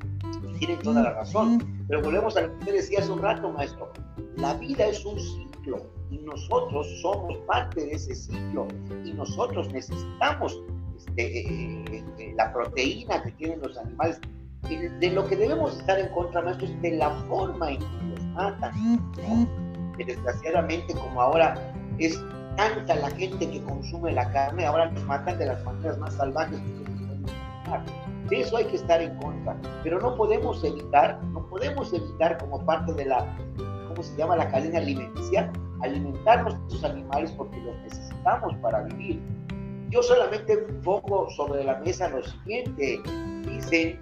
Tienen toda la razón. Pero volvemos a lo que usted decía hace un rato, maestro. La vida es un ciclo y nosotros somos parte de ese ciclo y nosotros necesitamos este, eh, eh, eh, la proteína que tienen los animales. de lo que debemos estar en contra, maestro, es de la forma en que los matan. Que desgraciadamente, como ahora es tanta la gente que consume la carne, ahora nos matan de las maneras más salvajes que De eso hay que estar en contra, pero no podemos evitar, no podemos evitar como parte de la, ¿cómo se llama? La cadena alimenticia, alimentarnos de estos animales porque los necesitamos para vivir. Yo solamente pongo sobre la mesa lo siguiente, dicen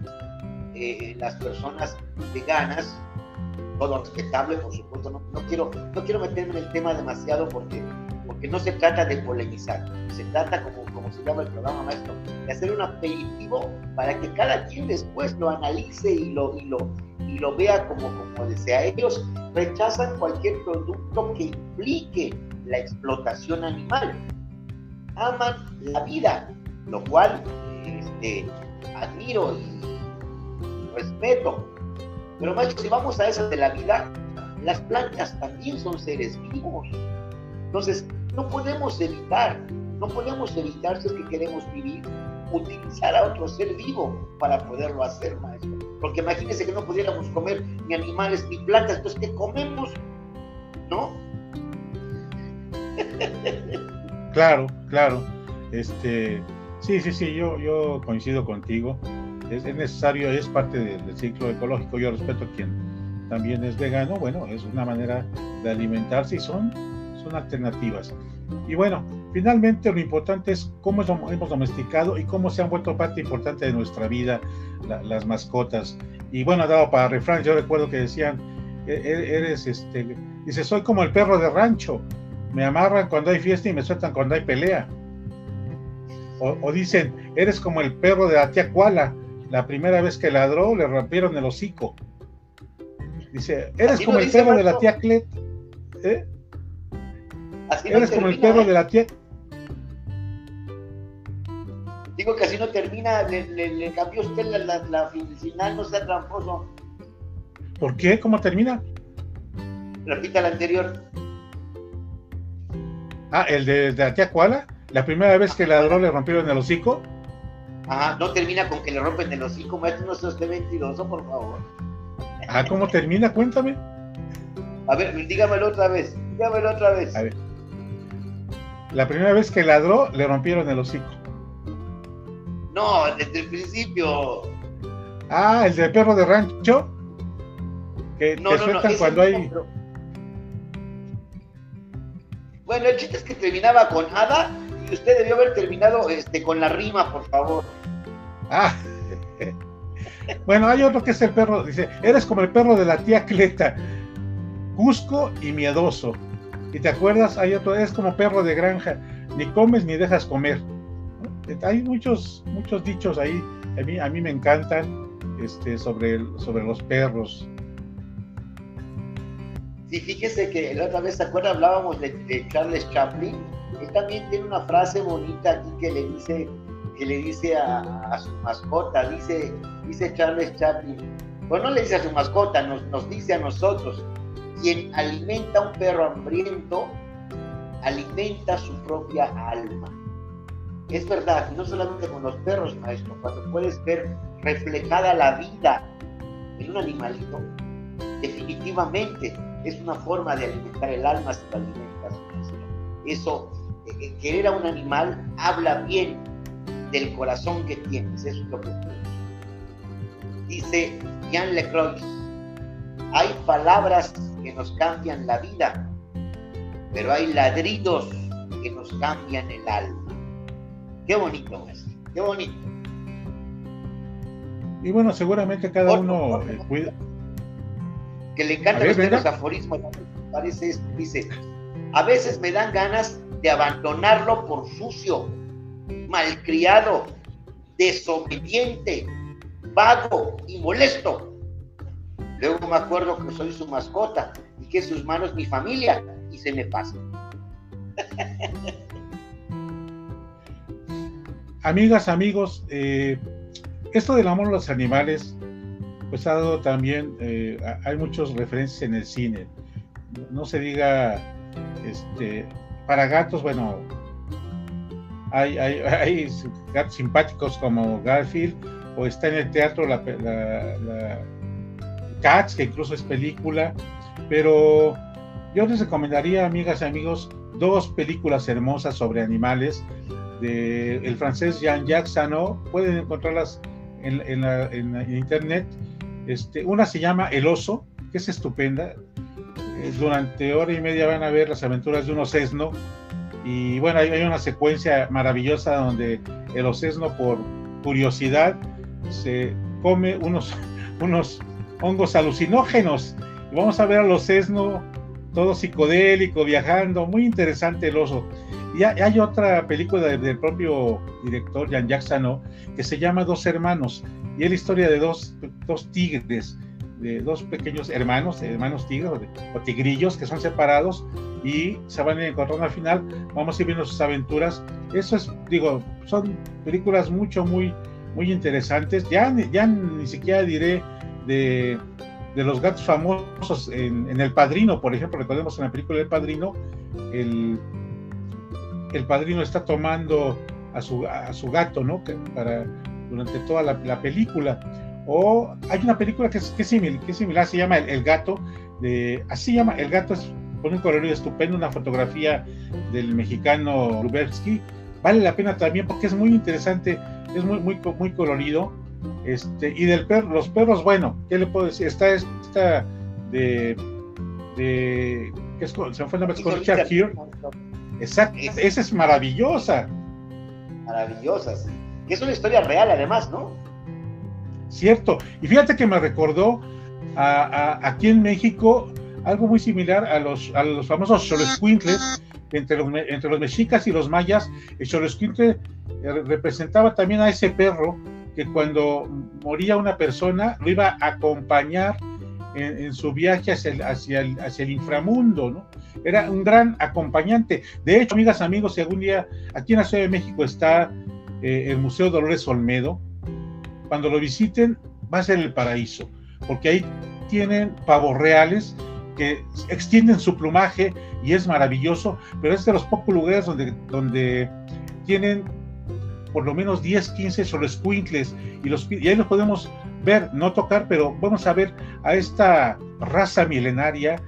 eh, las personas veganas, todo respetable, por supuesto, no, no, quiero, no quiero meterme en el tema demasiado porque no se trata de polemizar, se trata, como, se llama el programa maestro, de hacer un aperitivo para que cada quien después lo analice y lo, y lo, y lo vea como, como desea. Ellos rechazan cualquier producto que implique la explotación animal. Aman la vida, lo cual este, admiro y respeto. Pero maestro, si vamos a esa de la vida, las plantas también son seres vivos. Entonces, no podemos evitar, no podemos evitar si es que queremos vivir, utilizar a otro ser vivo para poderlo hacer, maestro. Porque imagínense que no pudiéramos comer ni animales ni plantas, entonces ¿qué comemos? ¿No? Claro, claro. Este, sí, sí, sí, yo, yo coincido contigo. Es, es necesario, es parte del ciclo ecológico. Yo respeto a quien también es vegano. Bueno, es una manera de alimentarse y son son alternativas. Y bueno, finalmente lo importante es cómo hemos domesticado y cómo se han vuelto parte importante de nuestra vida las mascotas. y bueno, dado para refrán, yo recuerdo que decían, e-, e-, eres este, dice, soy como el perro de rancho, me amarran cuando hay fiesta y me sueltan cuando hay pelea. O, dicen, eres como el perro de la tía Kuala, la primera vez que ladró le rompieron el hocico. Dice, eres como el perro de la tía Clet. ¿eh? Eres como el perro ¿eh? de la tía. Digo que así no termina, le, cambió usted la, final, no sea tramposo. ¿Por qué? ¿Cómo termina? Repita la anterior. Ah, el de, la tía Kuala. La primera vez que ladró le rompieron el hocico. Ajá, no termina con que le rompen el hocico, maestro, no seas mentiroso, por favor. Ah, ¿cómo termina? Cuéntame. A ver, dígamelo otra vez, dígamelo otra vez. A ver. La primera vez que ladró, le rompieron el hocico. No, desde el principio. Ah, el del perro de rancho. Que no, te no, cuando hay. Bueno, el chiste es que terminaba con Ada y usted debió haber terminado este, con la rima, por favor. Ah. Bueno, hay otro que es el perro, dice, eres como el perro de la tía Cleta, cusco y miedoso. Y te acuerdas, hay otro, es como perro de granja, ni comes ni dejas comer. Hay muchos, muchos dichos ahí, a mí, a mí me encantan este, sobre, sobre los perros. Sí, fíjese que la otra vez, ¿se acuerda? Hablábamos de, Charles Chaplin. Él también tiene una frase bonita aquí que le dice, que le dice a, su mascota, dice, dice Charles Chaplin. Bueno, no le dice a su mascota, nos, nos dice a nosotros, quien alimenta a un perro hambriento, alimenta su propia alma. Es verdad, no solamente con los perros, maestro, cuando puedes ver reflejada la vida en un animalito, definitivamente es una forma de alimentar el alma si lo alimentas. Eso, eh, querer a un animal habla bien del corazón que tienes, eso es lo que Dice Jean Lecroix, hay palabras nos cambian la vida, pero hay ladridos que nos cambian el alma. Qué bonito, es, qué bonito. Y bueno, seguramente cada uno eh, cuida, que le encantan los aforismos, parece esto, dice, a veces me dan ganas de abandonarlo por sucio, malcriado, desobediente, vago y molesto. Luego me acuerdo que soy su mascota y que sus manos mi familia y se me pasa. Amigas, amigos, eh, esto del amor a los animales pues ha dado también, eh, hay muchos referencias en el cine. No se diga, este, para gatos, bueno, hay, hay, gatos simpáticos como Garfield, o está en el teatro la, la, Cats, que incluso es película, pero yo les recomendaría, amigas y amigos, dos películas hermosas sobre animales de el francés Jean-Jacques Sano, pueden encontrarlas en, en internet, este, una se llama El Oso, que es estupenda. Eh, durante hora y media van a ver las aventuras de un osesno. Y bueno, hay, una secuencia maravillosa donde el osesno, por curiosidad, se come unos, unos hongos alucinógenos. Vamos a ver al osesno todo psicodélico, viajando. Muy interesante el oso. Y hay otra película del propio director, Jean Jackson, que se llama Dos Hermanos y es la historia de dos, dos tigres, de dos pequeños hermanos, hermanos tigres o, tigrillos que son separados y se van a encontrar al final. Vamos a ir viendo sus aventuras. Eso es, digo, son películas mucho, muy, muy interesantes. Ya, ya ni siquiera diré de, de los gatos famosos en, El Padrino, por ejemplo, recordemos en la película El Padrino, el, el padrino está tomando a su, a su gato, ¿no? para durante toda la, película. O hay una película que es, que similar, que similar, se llama El, Gato, de, así llama, El Gato es con un colorido estupendo, una fotografía del mexicano Lubersky, vale la pena también porque es muy interesante, es muy, muy, muy colorido. Este, y del perro, los perros, bueno, ¿qué le puedo decir? Está esta de, de ¿qué es? se me fue el nombre, Richard Exacto, esa es maravillosa. Maravillosa, sí que es una historia real además, ¿no? Cierto. Y fíjate que me recordó aquí en México algo muy similar a los, a los famosos Xoloscuintles, entre los, entre los mexicas y los mayas, el Xoloscuintle eh, representaba también a ese perro que cuando moría una persona lo iba a acompañar en, su viaje hacia el, hacia, hacia el inframundo, ¿no? Era un gran acompañante. De hecho, amigas, amigos, si algún día aquí en la Ciudad de México está eh, el Museo Dolores Olmedo, cuando lo visiten va a ser el paraíso, porque ahí tienen pavos reales que extienden su plumaje y es maravilloso, pero es de los pocos lugares donde, donde tienen por lo menos 10, 15 solescuintles y, los, y ahí los podemos ver, no tocar, pero vamos a ver a esta raza milenaria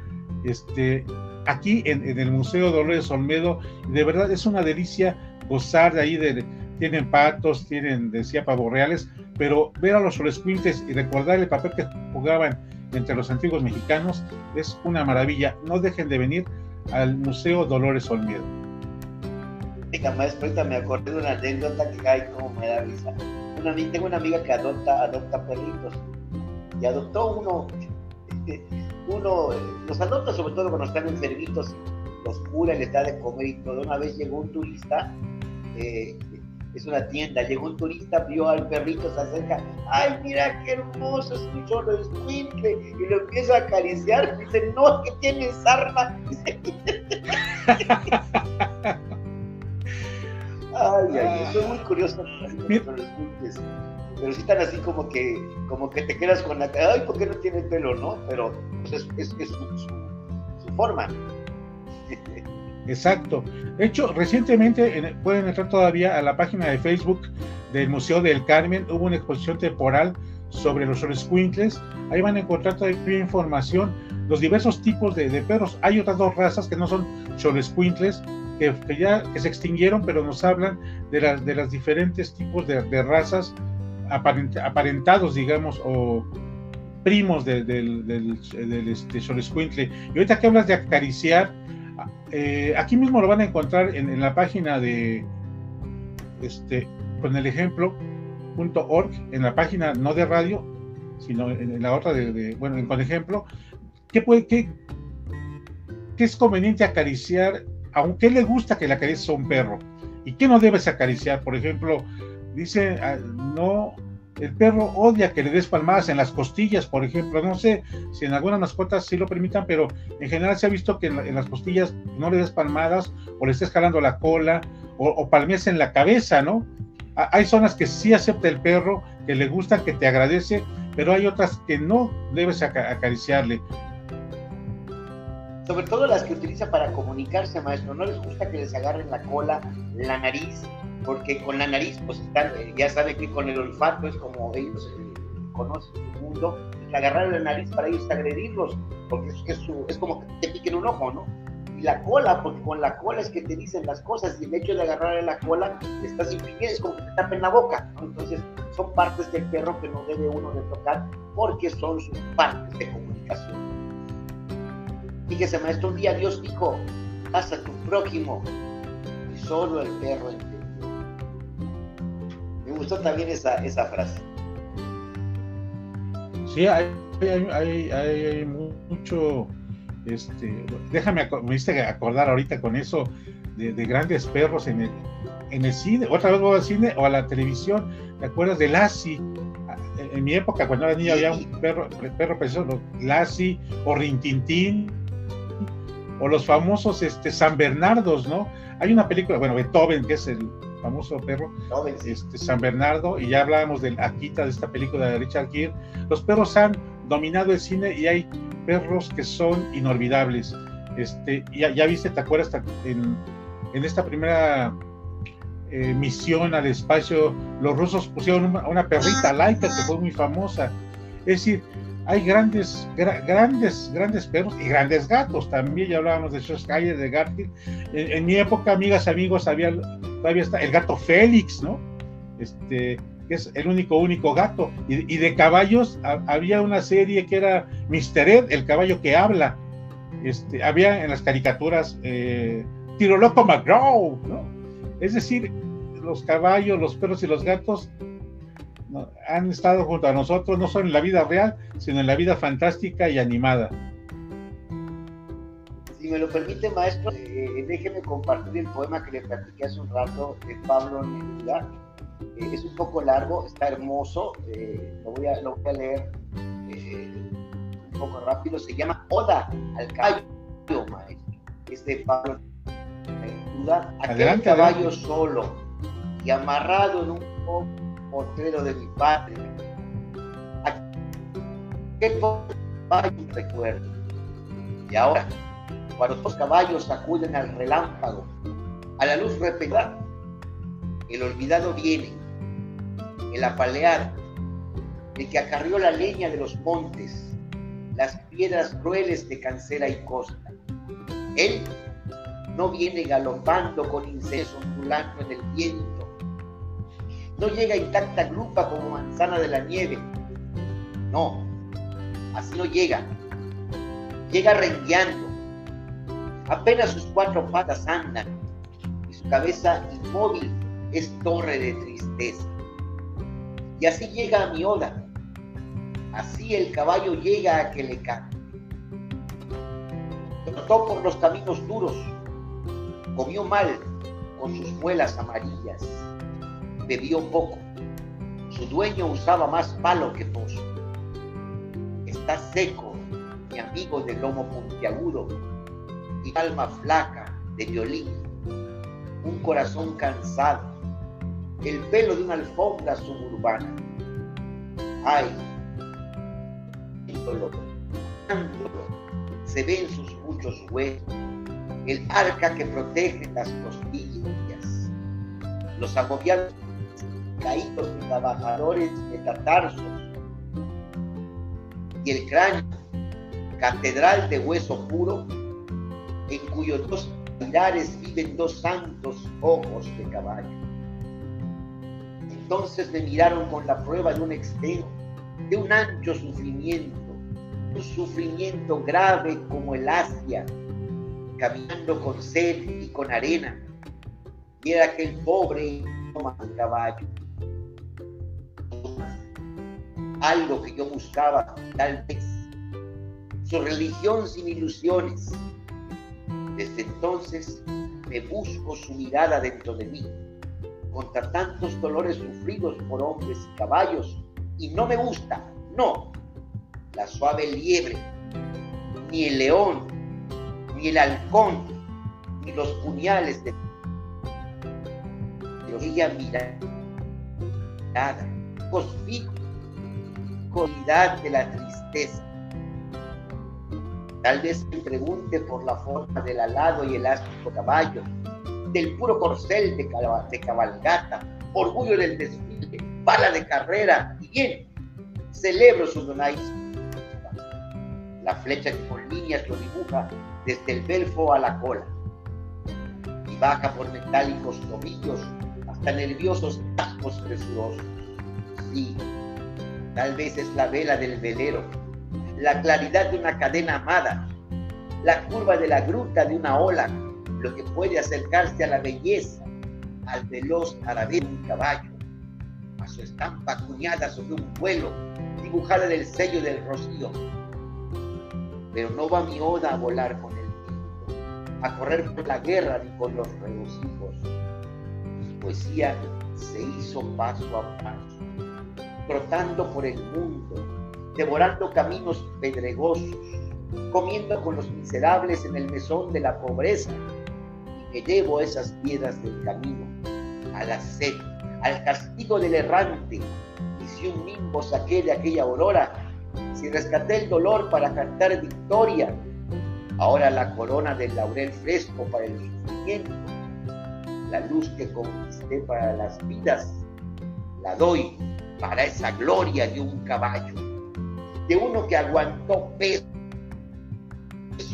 este, aquí en, el Museo Dolores Olmedo. De verdad es una delicia gozar de ahí, de, tienen patos, tienen, decía, pavos reales, pero ver a los solescuintles y recordar el papel que jugaban entre los antiguos mexicanos es una maravilla. No dejen de venir al Museo Dolores Olmedo. Maestro, me acordé de una anécdota que hay como me da risa. Una, tengo una amiga que adopta, adopta perritos y adoptó uno, uno, los adopta sobre todo cuando están enfermitos, los cura, les da de comer y todo. Una vez llegó un turista eh, es una tienda, llegó un turista, vio al perrito, se acerca, ay, mira qué hermoso, es un cholo escuincle, y lo empieza a acariciar, dice, no, que tienes arma. ay, eso es muy curioso, pero sí están así como que, como que te quedas con la, ay, ¿por qué no tiene pelo, no? Pero pues, es, es, es su, su, su forma. Exacto. De hecho, recientemente pueden entrar todavía a la página de Facebook del Museo del Carmen. Hubo una exposición temporal sobre los Squinkles. Ahí van a encontrar todavía información, los diversos tipos de, perros. Hay otras dos razas que no son Xolescuintles, que, ya que se extinguieron, pero nos hablan de las de los diferentes tipos de, razas aparentados, digamos, o primos del, del, del, este, Y ahorita que hablas de acariciar, eh, aquí mismo lo van a encontrar en, la página de este con el ejemplo.org, en la página no de radio, sino en, la otra de, bueno, con ejemplo, ¿qué, puede, qué, qué es conveniente acariciar? Aunque le gusta que le acaricies a un perro? ¿Y qué no debes acariciar? Por ejemplo, dice, ah, no el perro odia que le des palmadas en las costillas, por ejemplo. No sé si en algunas mascotas sí lo permitan, pero en general se ha visto que en, las costillas no le des palmadas o le estés jalando la cola o, o palmees en la cabeza, ¿no? Hay zonas que sí acepta el perro, que le gusta, que te agradece, pero hay otras que no debes acariciarle. Sobre todo las que utiliza para comunicarse, maestro. No les gusta que les agarren la cola, la nariz, porque con la nariz, pues están, eh, ya saben que con el olfato es como ellos eh, conocen su mundo, y agarrar la nariz para ellos agredirlos, porque es, es, como que te piquen un ojo, ¿no? Y la cola, porque con la cola es que te dicen las cosas, y el hecho de agarrarle la cola, estás impidiendo, es como que te tapen la boca, ¿no? Entonces, son partes del perro que no debe uno de tocar, porque son sus partes de comunicación. Fíjese, maestro, un día Dios dijo, haz a tu prójimo, y solo el perro entiende gustó también esa, esa frase. Sí, hay, hay, hay, mucho, este, déjame, me hiciste acordar ahorita con eso de, grandes perros en el, en el cine, otra vez voy al cine o a la televisión, ¿te acuerdas de Lassie? En, mi época, cuando era niño, había un perro, perro precioso, Lassie o Rintintín, o los famosos este, San Bernardos, ¿no? Hay una película, bueno, Beethoven, que es el famoso perro, este, San Bernardo, y ya hablábamos del Akita, de esta película de Richard Gere. Los perros han dominado el cine y hay perros que son inolvidables. Este, ya, ya viste, ¿te acuerdas? En, en esta primera eh, misión al espacio, los rusos pusieron una, una perrita, Laika, que fue muy famosa. Es decir, hay grandes, grandes, grandes perros y grandes gatos. También ya hablábamos de Schwarzenegger, de Garfield. En, mi época, amigas, amigos, había todavía está el gato Félix, ¿no? Este, que es el único, único gato. Y, de caballos había una serie que era Mr. Ed, el caballo que habla. Este, había en las caricaturas eh, Tiro Loco McGraw, ¿no? Es decir, los caballos, los perros y los gatos han estado junto a nosotros, no solo en la vida real, sino en la vida fantástica y animada. Si me lo permite, maestro, eh, déjeme compartir el poema que le platiqué hace un rato de Pablo Neruda. Eh, es un poco largo, está hermoso, eh, lo, voy a, lo, voy a, leer un poco rápido. Se llama Oda al caballo, maestro. Es de Pablo Neruda. Aquel caballo solo y amarrado en un portero de mi patria. Qué caballo recuerdo. Y ahora, cuando los caballos acuden al relámpago, a la luz repentina, el olvidado viene, el apaleado, el que acarrió la leña de los montes, las piedras crueles de cancela y costa. Él no viene galopando con inceso ondulando en el viento, no llega intacta grupa como manzana de la nieve. No, así no llega. Llega rengueando. Apenas sus cuatro patas andan y su cabeza inmóvil es torre de tristeza. Y así llega a mi oda. Así el caballo llega a que le cante. Trotó por los caminos duros. Comió mal con sus muelas amarillas bebió poco. Su dueño usaba más palo que pozo. Está seco, mi amigo de lomo puntiagudo, y alma flaca de violín, un corazón cansado, el pelo de una alfombra suburbana. Ay, se ven sus muchos huesos, el arca que protege las costillas, los agobiados caídos trabajadores metatarsos y el cráneo, catedral de hueso puro, en cuyos dos pilares viven dos santos ojos de caballo. Entonces me miraron con la prueba de un extremo, de un ancho sufrimiento, un sufrimiento grave como el Asia, caminando con sed y con arena, y era aquel pobre caballo algo que yo buscaba, tal vez. Su religión sin ilusiones. Desde entonces me busco su mirada dentro de mí, contra tantos dolores sufridos por hombres y caballos, y no me gusta, no, la suave liebre, ni el león, ni el halcón, ni los puñales de ella mirada, de la tristeza. Tal vez me pregunte por la forma del alado y elástico caballo, del puro corcel de, cabalgata, orgullo del desfile, bala de carrera, y bien, celebro su donaís. La flecha que con lo dibuja desde el belfo a la cola y baja por metálicos tobillos hasta nerviosos cascos presurosos. Sí, Tal vez es la vela del velero, la claridad de una cadena amada, la curva de la gruta de una ola, lo que puede acercarse a la belleza, al veloz arabé de un caballo, a su estampa acuñada sobre un vuelo, dibujada en el sello del rocío. Pero no va mi oda a volar con el viento, a correr por la guerra ni por los regocijos. Mi poesía se hizo paso a paso trotando por el mundo, devorando caminos pedregosos, comiendo con los miserables en el mesón de la pobreza, y me llevo esas piedras del camino, a la sed, al castigo del errante, y si un nimbo saqué de aquella aurora, si rescaté el dolor para cantar victoria, ahora la corona del laurel fresco para el sufrimiento, la luz que conquisté para las vidas, la doy para esa gloria de un caballo, de uno que aguantó peso,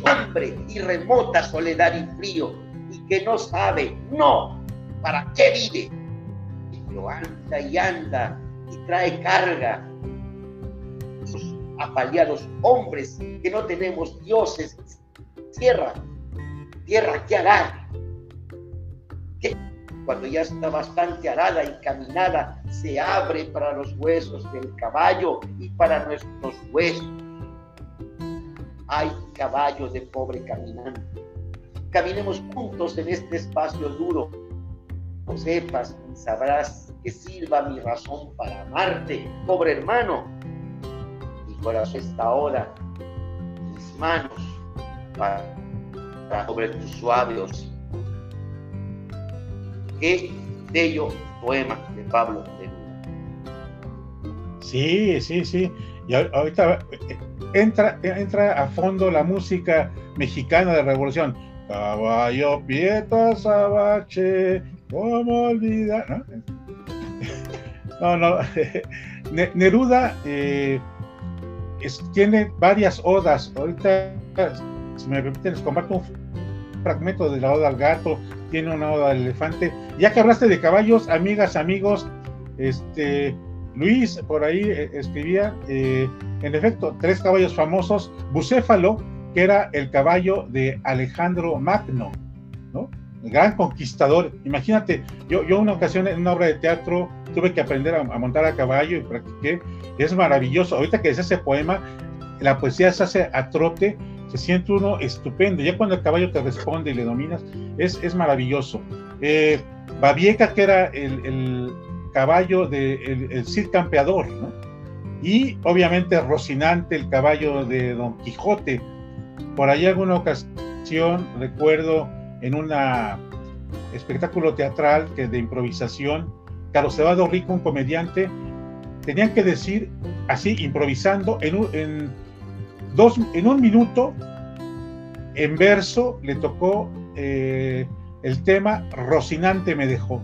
hombre y remota soledad y frío, y que no sabe, no, para qué vive. Pero anda y anda y trae carga. Los hombres que no tenemos dioses, tierra, tierra que hará. ¿Qué cuando ya está bastante arada y caminada, se abre para los huesos del caballo y para nuestros huesos. Ay, caballo de pobre caminante. Caminemos juntos en este espacio duro. No sepas y sabrás que sirva mi razón para amarte, pobre hermano. Mi corazón está ahora, mis manos, para, sobre tus suaves Qué bello poema de Pablo Sí, sí, sí. Y ahorita eh, entra, entra a fondo la música mexicana de revolución. Caballo Pieta Sabache, ¿cómo olvidar? No, no. Neruda eh, tiene varias odas. Ahorita, si me permiten, les comparto un fragmento de la oda al gato, tiene una oda al elefante. Ya que hablaste de caballos, amigas, amigos, este Luis por ahí eh, escribía, eh, en efecto, tres caballos famosos, Bucéfalo, que era el caballo de Alejandro Magno, ¿no? El gran conquistador. Imagínate, yo, yo una ocasión en una obra de teatro tuve que aprender a, montar a caballo y practiqué. Es maravilloso. Ahorita que es ese poema, la poesía se hace a trote, se siente uno estupendo. Ya cuando el caballo te responde y le dominas, es, es maravilloso. Eh, Babieca, que era el, caballo del de, el Cid Campeador, ¿no? Y obviamente Rocinante, el caballo de Don Quijote. Por ahí alguna ocasión recuerdo en un espectáculo teatral que de improvisación, Carlos Cebado Rico, un comediante, tenían que decir así, improvisando, en un, dos, en un minuto, en verso, le tocó eh, el tema Rocinante me dejó.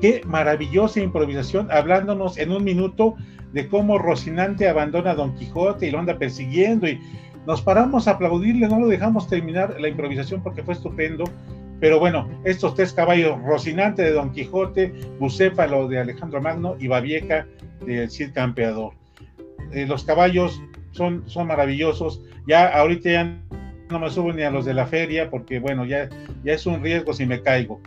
Qué maravillosa improvisación, hablándonos en un minuto de cómo Rocinante abandona a Don Quijote y lo anda persiguiendo y nos paramos a aplaudirle, no lo dejamos terminar la improvisación porque fue estupendo. Pero bueno, estos tres caballos, Rocinante de Don Quijote, Bucéfalo de Alejandro Magno y Babieca del Cid Campeador. Eh, los caballos son, son maravillosos. Ya ahorita ya no me subo ni a los de la feria porque bueno, ya, ya es un riesgo si me caigo.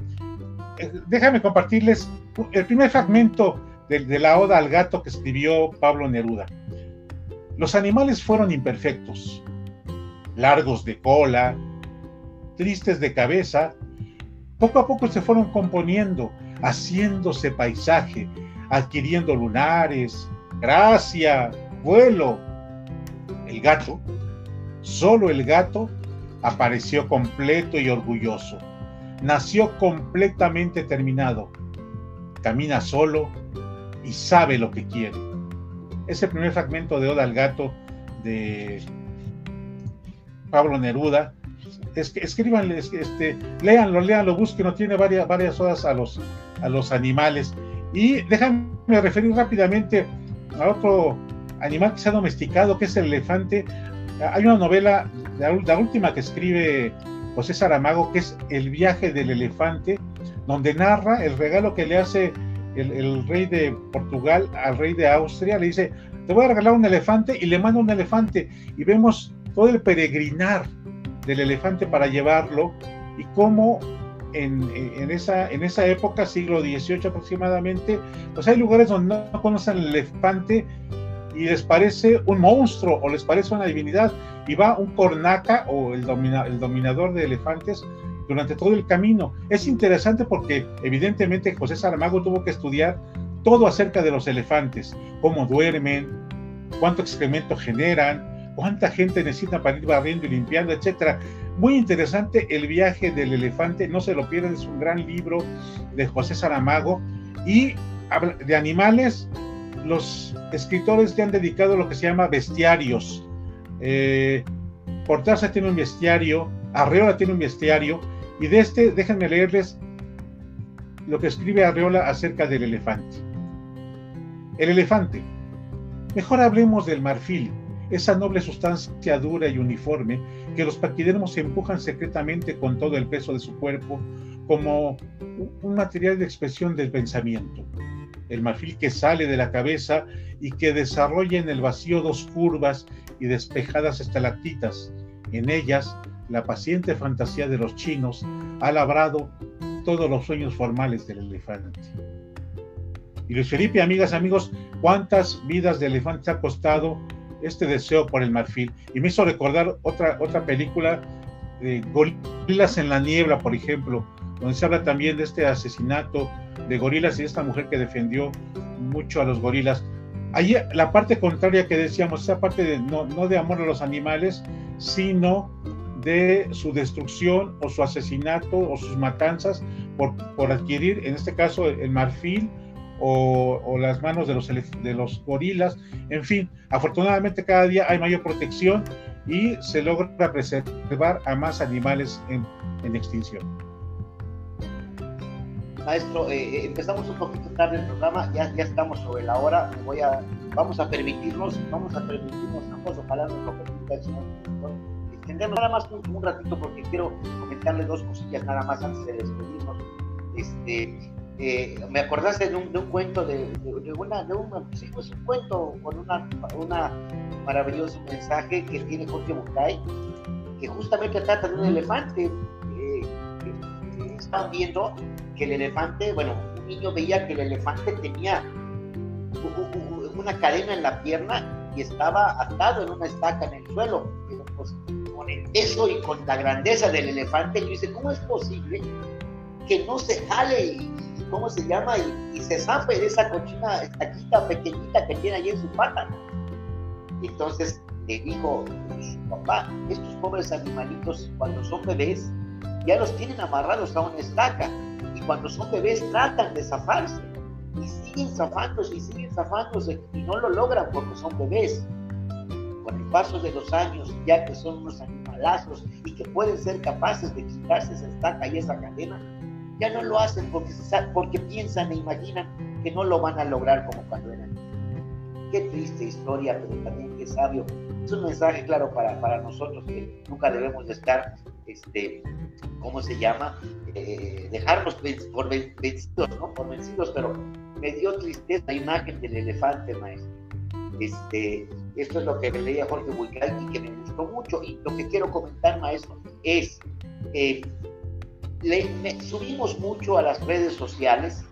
Eh, déjame compartirles el primer fragmento de, de la Oda al Gato que escribió Pablo Neruda. Los animales fueron imperfectos, largos de cola, tristes de cabeza, poco a poco se fueron componiendo, haciéndose paisaje, adquiriendo lunares, gracia, vuelo. Gato, solo el gato, apareció completo y orgulloso. Nació completamente terminado. Camina solo y sabe lo que quiere. Ese primer fragmento de Oda al Gato de Pablo Neruda. Es escríbanle, este, léanlo, léanlo, busquen, tiene varias, varias horas a los, a los animales. Y déjame referir rápidamente a otro animal que se ha domesticado, que es el elefante. Hay una novela, la, última que escribe José Saramago, que es El viaje del elefante, donde narra el regalo que le hace el, el, rey de Portugal al rey de Austria. Le dice, te voy a regalar un elefante y le manda un elefante. Y vemos todo el peregrinar del elefante para llevarlo y cómo en, esa, en esa época, siglo XVIII aproximadamente, pues hay lugares donde no conocen el elefante y les parece un monstruo o les parece una divinidad y va un cornaca o el, el dominador de elefantes durante todo el camino. Es interesante porque evidentemente José Saramago tuvo que estudiar todo acerca de los elefantes, cómo duermen, cuánto excremento generan, cuánta gente necesita para ir barriendo y limpiando, etcétera. Muy interesante el viaje del elefante, no se lo pierdan, es un gran libro de José Saramago. Y de animales, los escritores le han dedicado lo que se llama bestiarios. Eh, tiene un bestiario, Arreola tiene un bestiario, y de este déjenme leerles lo que escribe Arreola acerca del elefante. El elefante. Mejor hablemos del marfil, esa noble sustancia dura y uniforme que los paquidermos empujan secretamente con todo el peso de su cuerpo como un material de expresión del pensamiento. El marfil que sale de la cabeza y que desarrolla en el vacío dos curvas y despejadas estalactitas. En ellas, la paciente fantasía de los chinos ha labrado todos los sueños formales del elefante. Y Luis Felipe, amigas, amigos, ¿cuántas vidas de elefantes ha costado este deseo por el marfil? Y me hizo recordar otra, otra película, de Gorilas en la Niebla, por ejemplo, donde se habla también de este asesinato de gorilas y de esta mujer que defendió mucho a los gorilas. Ahí la parte contraria que decíamos, esa parte de no, no de amor a los animales, sino de su destrucción o su asesinato o sus matanzas por, por adquirir, en este caso, el marfil o, las manos de los, de los gorilas. En fin, afortunadamente cada día hay mayor protección y se logra preservar a más animales en extinción. Maestro, eh, eh, empezamos un poquito tarde el programa, ya, estamos sobre la hora, voy a, vamos a permitirnos, vamos a permitirnos ambos, ojalá nos lo permita el señor nada más un, ratito porque quiero comentarle dos cosillas nada más antes de despedirnos. Este, eh, me acordaste de un, cuento de, una, de un, sí, pues un cuento con una, una maravilloso mensaje que tiene Jorge Bucay, que justamente trata de un elefante. Que, que están viendo que el elefante, bueno, un niño veía que el elefante tenía una cadena en la pierna y estaba atado en una estaca en el suelo. Pero pues con el peso y con la grandeza del elefante, yo dice, ¿cómo es posible que no se jale y, cómo se llama y, y se zafe de esa cochina estaquita pequeñita que tiene ahí en su pata? Entonces le dijo su papá, estos pobres animalitos cuando son bebés ya los tienen amarrados a una estaca y cuando son bebés tratan de zafarse y siguen zafándose y siguen zafándose y no lo logran porque son bebés. Con el paso de los años, ya que son unos animalazos y que pueden ser capaces de quitarse esa estaca y esa cadena, ya no lo hacen porque, porque piensan e imaginan que no lo van a lograr como cuando eran Qué triste historia, pero también qué sabio. Es un mensaje claro para, para nosotros que nunca debemos de estar, este, ¿cómo se llama? Eh, dejarnos por vencidos, ¿no? Por vencidos, pero me dio tristeza la imagen del elefante, maestro. Este, esto es lo que leía Jorge Buical y que me gustó mucho. Y lo que quiero comentar, maestro, es, eh, le, subimos mucho a las redes sociales,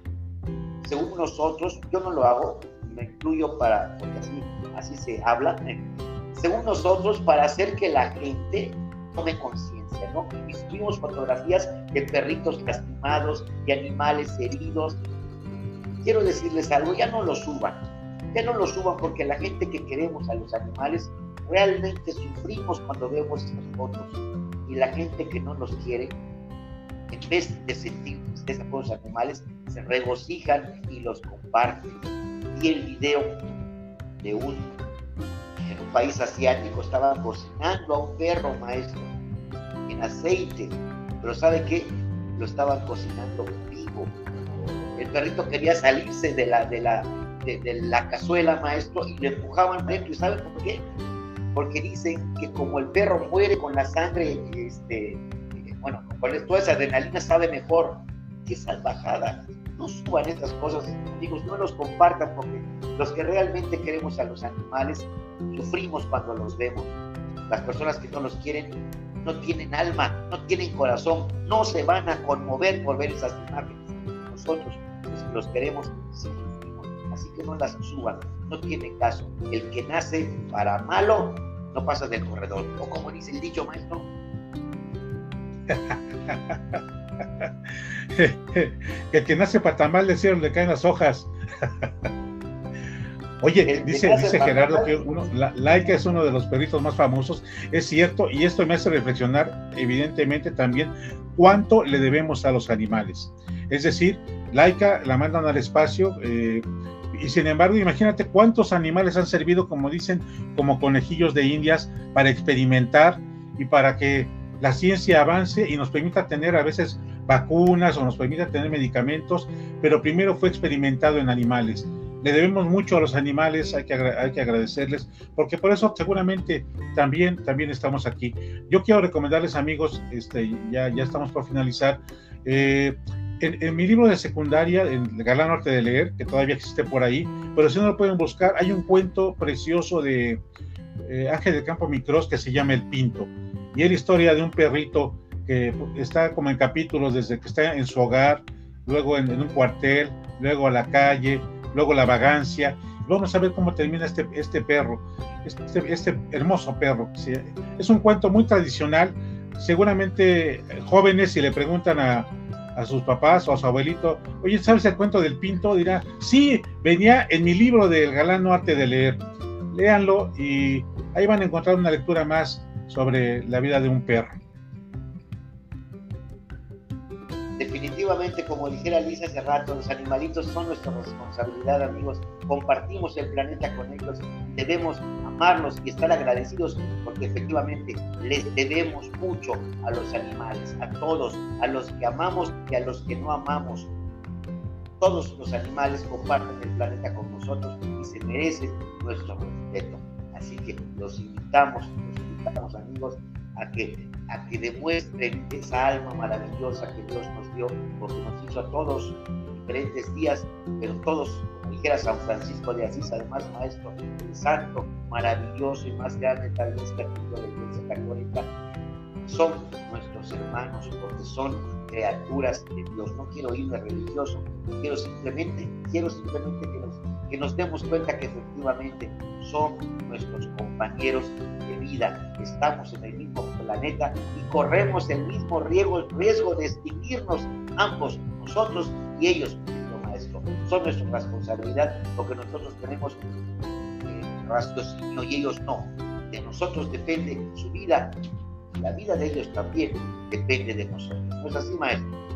según nosotros, yo no lo hago, me incluyo para, porque así, se habla, según nosotros, para hacer que la gente tome conciencia, Y subimos fotografías de perritos lastimados, de animales heridos. Quiero decirles algo, ya no lo suban, ya no lo suban porque la gente que queremos a los animales realmente sufrimos cuando vemos estas fotos y la gente que no los quiere, en vez de sentir tristeza por los animales, se regocijan y los comparten. Y el video de un un país asiático estaban cocinando a un perro maestro en aceite, pero ¿sabe qué? Lo estaban cocinando vivo. El perrito quería salirse de la, de la, de, de la cazuela, maestro, y le empujaban dentro. ¿Y sabe por qué? Porque dicen que como el perro muere con la sangre, este, bueno, con toda esa adrenalina sabe mejor. ¡Qué salvajada! No suban estas cosas, amigos, no los compartan porque los que realmente queremos a los animales sufrimos cuando los vemos. Las personas que no los quieren no tienen alma, no tienen corazón, no se van a conmover por ver esas imágenes. Nosotros, que los queremos. Así que no las suban, no tiene caso. El que nace para malo no pasa del corredor. O como dice el dicho maestro. el que nace para tan mal le caen las hojas. Oye, dice, dice Gerardo que uno, la, Laika es uno de los perritos más famosos, es cierto, y esto me hace reflexionar evidentemente también cuánto le debemos a los animales. Es decir, Laika la mandan al espacio eh, y sin embargo imagínate cuántos animales han servido, como dicen, como conejillos de indias para experimentar y para que la ciencia avance y nos permita tener a veces vacunas o nos permita tener medicamentos, pero primero fue experimentado en animales le debemos mucho a los animales, hay que, hay que agradecerles, porque por eso seguramente también, también estamos aquí. Yo quiero recomendarles, amigos, este, ya, ya estamos por finalizar, eh, en, en, mi libro de secundaria, en Galán Norte de Leer, que todavía existe por ahí, pero si no lo pueden buscar, hay un cuento precioso de eh, Ángel de Campo Micros que se llama El Pinto, y es la historia de un perrito que está como en capítulos desde que está en su hogar, luego en, un cuartel, luego a la calle, luego la vagancia. Vamos a ver cómo termina este, este perro, este, este hermoso perro. Es un cuento muy tradicional. Seguramente jóvenes, si le preguntan a, a sus papás o a su abuelito, oye, ¿sabes el cuento del pinto? Dirá, sí, venía en mi libro del galano arte de leer. Léanlo y ahí van a encontrar una lectura más sobre la vida de un perro. Definitivamente, como dijera Lisa hace rato, los animalitos son nuestra responsabilidad, amigos. Compartimos el planeta con ellos. Debemos amarlos y estar agradecidos porque efectivamente les debemos mucho a los animales, a todos, a los que amamos y a los que no amamos. Todos los animales comparten el planeta con nosotros y se merecen nuestro respeto. Así que los invitamos, los invitamos amigos a que, a que demuestren esa alma maravillosa que Dios nos dio, porque nos hizo a todos diferentes días, pero todos, como dijera San Francisco de Asís, además maestro, el santo, maravilloso y más grande tal vez que la Iglesia Católica, son nuestros hermanos, porque son criaturas de Dios. No quiero irme religioso, quiero simplemente, quiero simplemente que nos, que nos demos cuenta que efectivamente son nuestros compañeros de vida. Estamos en el mismo planeta y corremos el mismo riesgo, riesgo de extinguirnos ambos, nosotros y ellos, maestro. Son nuestra responsabilidad porque nosotros tenemos eh, raciocinio y ellos no. De nosotros depende su vida la vida de ellos también depende de nosotros. ¿No es así, maestro?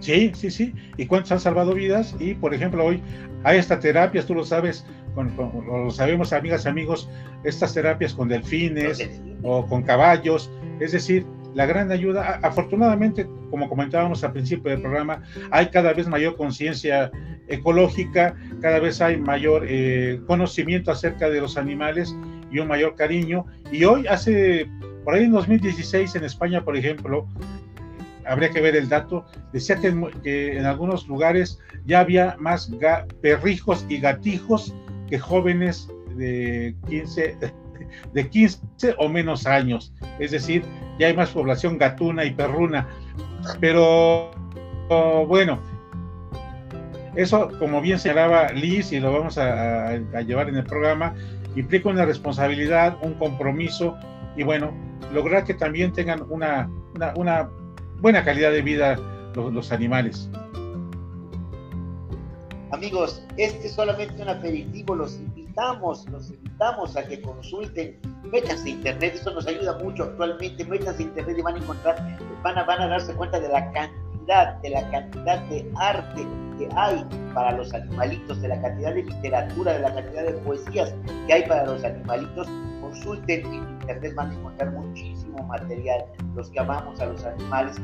Sí, sí, sí. ¿Y cuántos han salvado vidas? Y, por ejemplo, hoy hay estas terapias, tú lo sabes, con, lo sabemos, amigas y amigos, estas terapias con delfines o con caballos. Es decir, la gran ayuda, afortunadamente, como comentábamos al principio del programa, hay cada vez mayor conciencia ecológica, cada vez hay mayor eh, conocimiento acerca de los animales y un mayor cariño. Y hoy, hace, por ahí en 2016, en España, por ejemplo, habría que ver el dato, decía que en, algunos lugares ya había más perrijos y gatijos que jóvenes de 15, de 15 o menos años. Es decir, ya hay más población gatuna y perruna. Pero bueno, eso, como bien señalaba Liz, y lo vamos a, llevar en el programa, implica una responsabilidad, un compromiso y bueno, lograr que también tengan una, una, buena calidad de vida los, animales. Amigos, este es solamente un aperitivo, los invitamos, los invitamos a que consulten, métanse a internet, eso nos ayuda mucho actualmente, métanse internet y van a encontrar, van a, van a darse cuenta de la cantidad, de la cantidad de arte que hay para los animalitos, de la cantidad de literatura, de la cantidad de poesías que hay para los animalitos, consulten en internet, van a encontrar muchísimo material. Los que amamos a los animales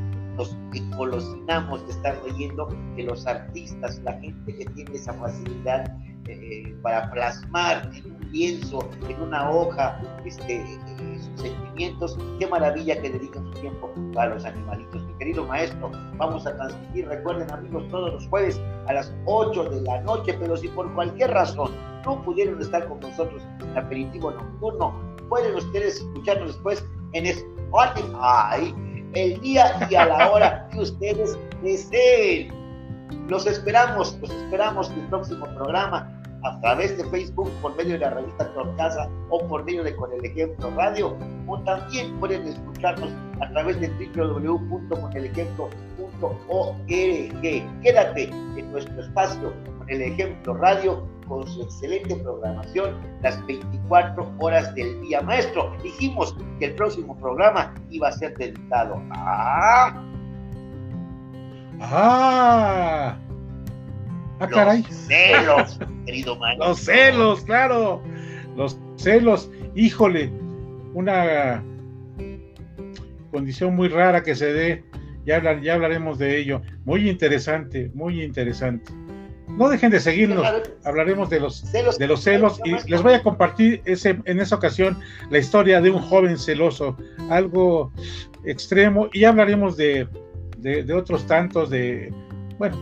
nos engolosinamos de estar leyendo que los artistas, la gente que tiene esa facilidad eh, para plasmar en un lienzo, en una hoja, este, eh, sus sentimientos, qué maravilla que dedican su tiempo a los animalitos. Mi querido maestro, vamos a transmitir, recuerden amigos, todos los jueves a las 8 de la noche, pero si por cualquier razón no pudieron estar con nosotros en aperitivo nocturno, pueden ustedes escucharnos después en Spotify, el día y a la hora que ustedes deseen. Los esperamos, los esperamos en el próximo programa a través de Facebook por medio de la revista Torcasa o por medio de Con el Ejemplo Radio, o también pueden escucharnos a través de www.conelejemplo.org. Quédate en nuestro espacio con el Ejemplo Radio con su excelente programación las 24 horas del día. Maestro, dijimos que el próximo programa iba a ser dedicado a... ¡Ah! Ah, caray. Los celos, querido maestro. Los celos, claro. Los celos. Híjole, una condición muy rara que se dé. Ya, ya hablaremos de ello. Muy interesante, muy interesante. No dejen de seguirnos, hablaremos de los celos, de los celos y les voy a compartir ese, en esa ocasión la historia de un joven celoso, algo extremo, y hablaremos de, de, de otros tantos, de, bueno,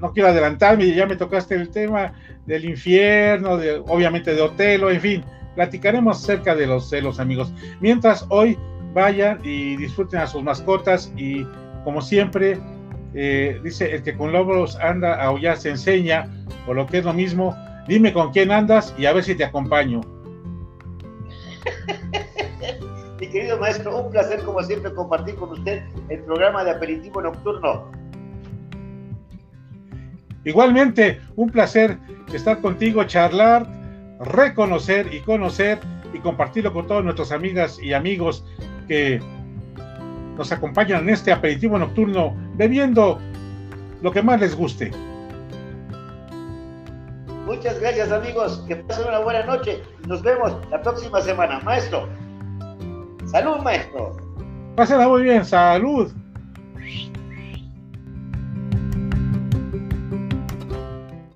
no quiero adelantarme, ya me tocaste el tema del infierno, de, obviamente de Otelo, en fin, platicaremos acerca de los celos, amigos. Mientras hoy vayan y disfruten a sus mascotas y como siempre, eh, dice, el que con lobos anda a ya se enseña, o lo que es lo mismo, dime con quién andas y a ver si te acompaño. Mi querido maestro, un placer como siempre compartir con usted el programa de aperitivo nocturno. Igualmente, un placer estar contigo, charlar, reconocer y conocer y compartirlo con todas nuestras amigas y amigos que nos acompañan en este aperitivo nocturno bebiendo lo que más les guste. Muchas gracias amigos, que pasen una buena noche. Nos vemos la próxima semana. Maestro, salud maestro. Pásenla muy bien, salud.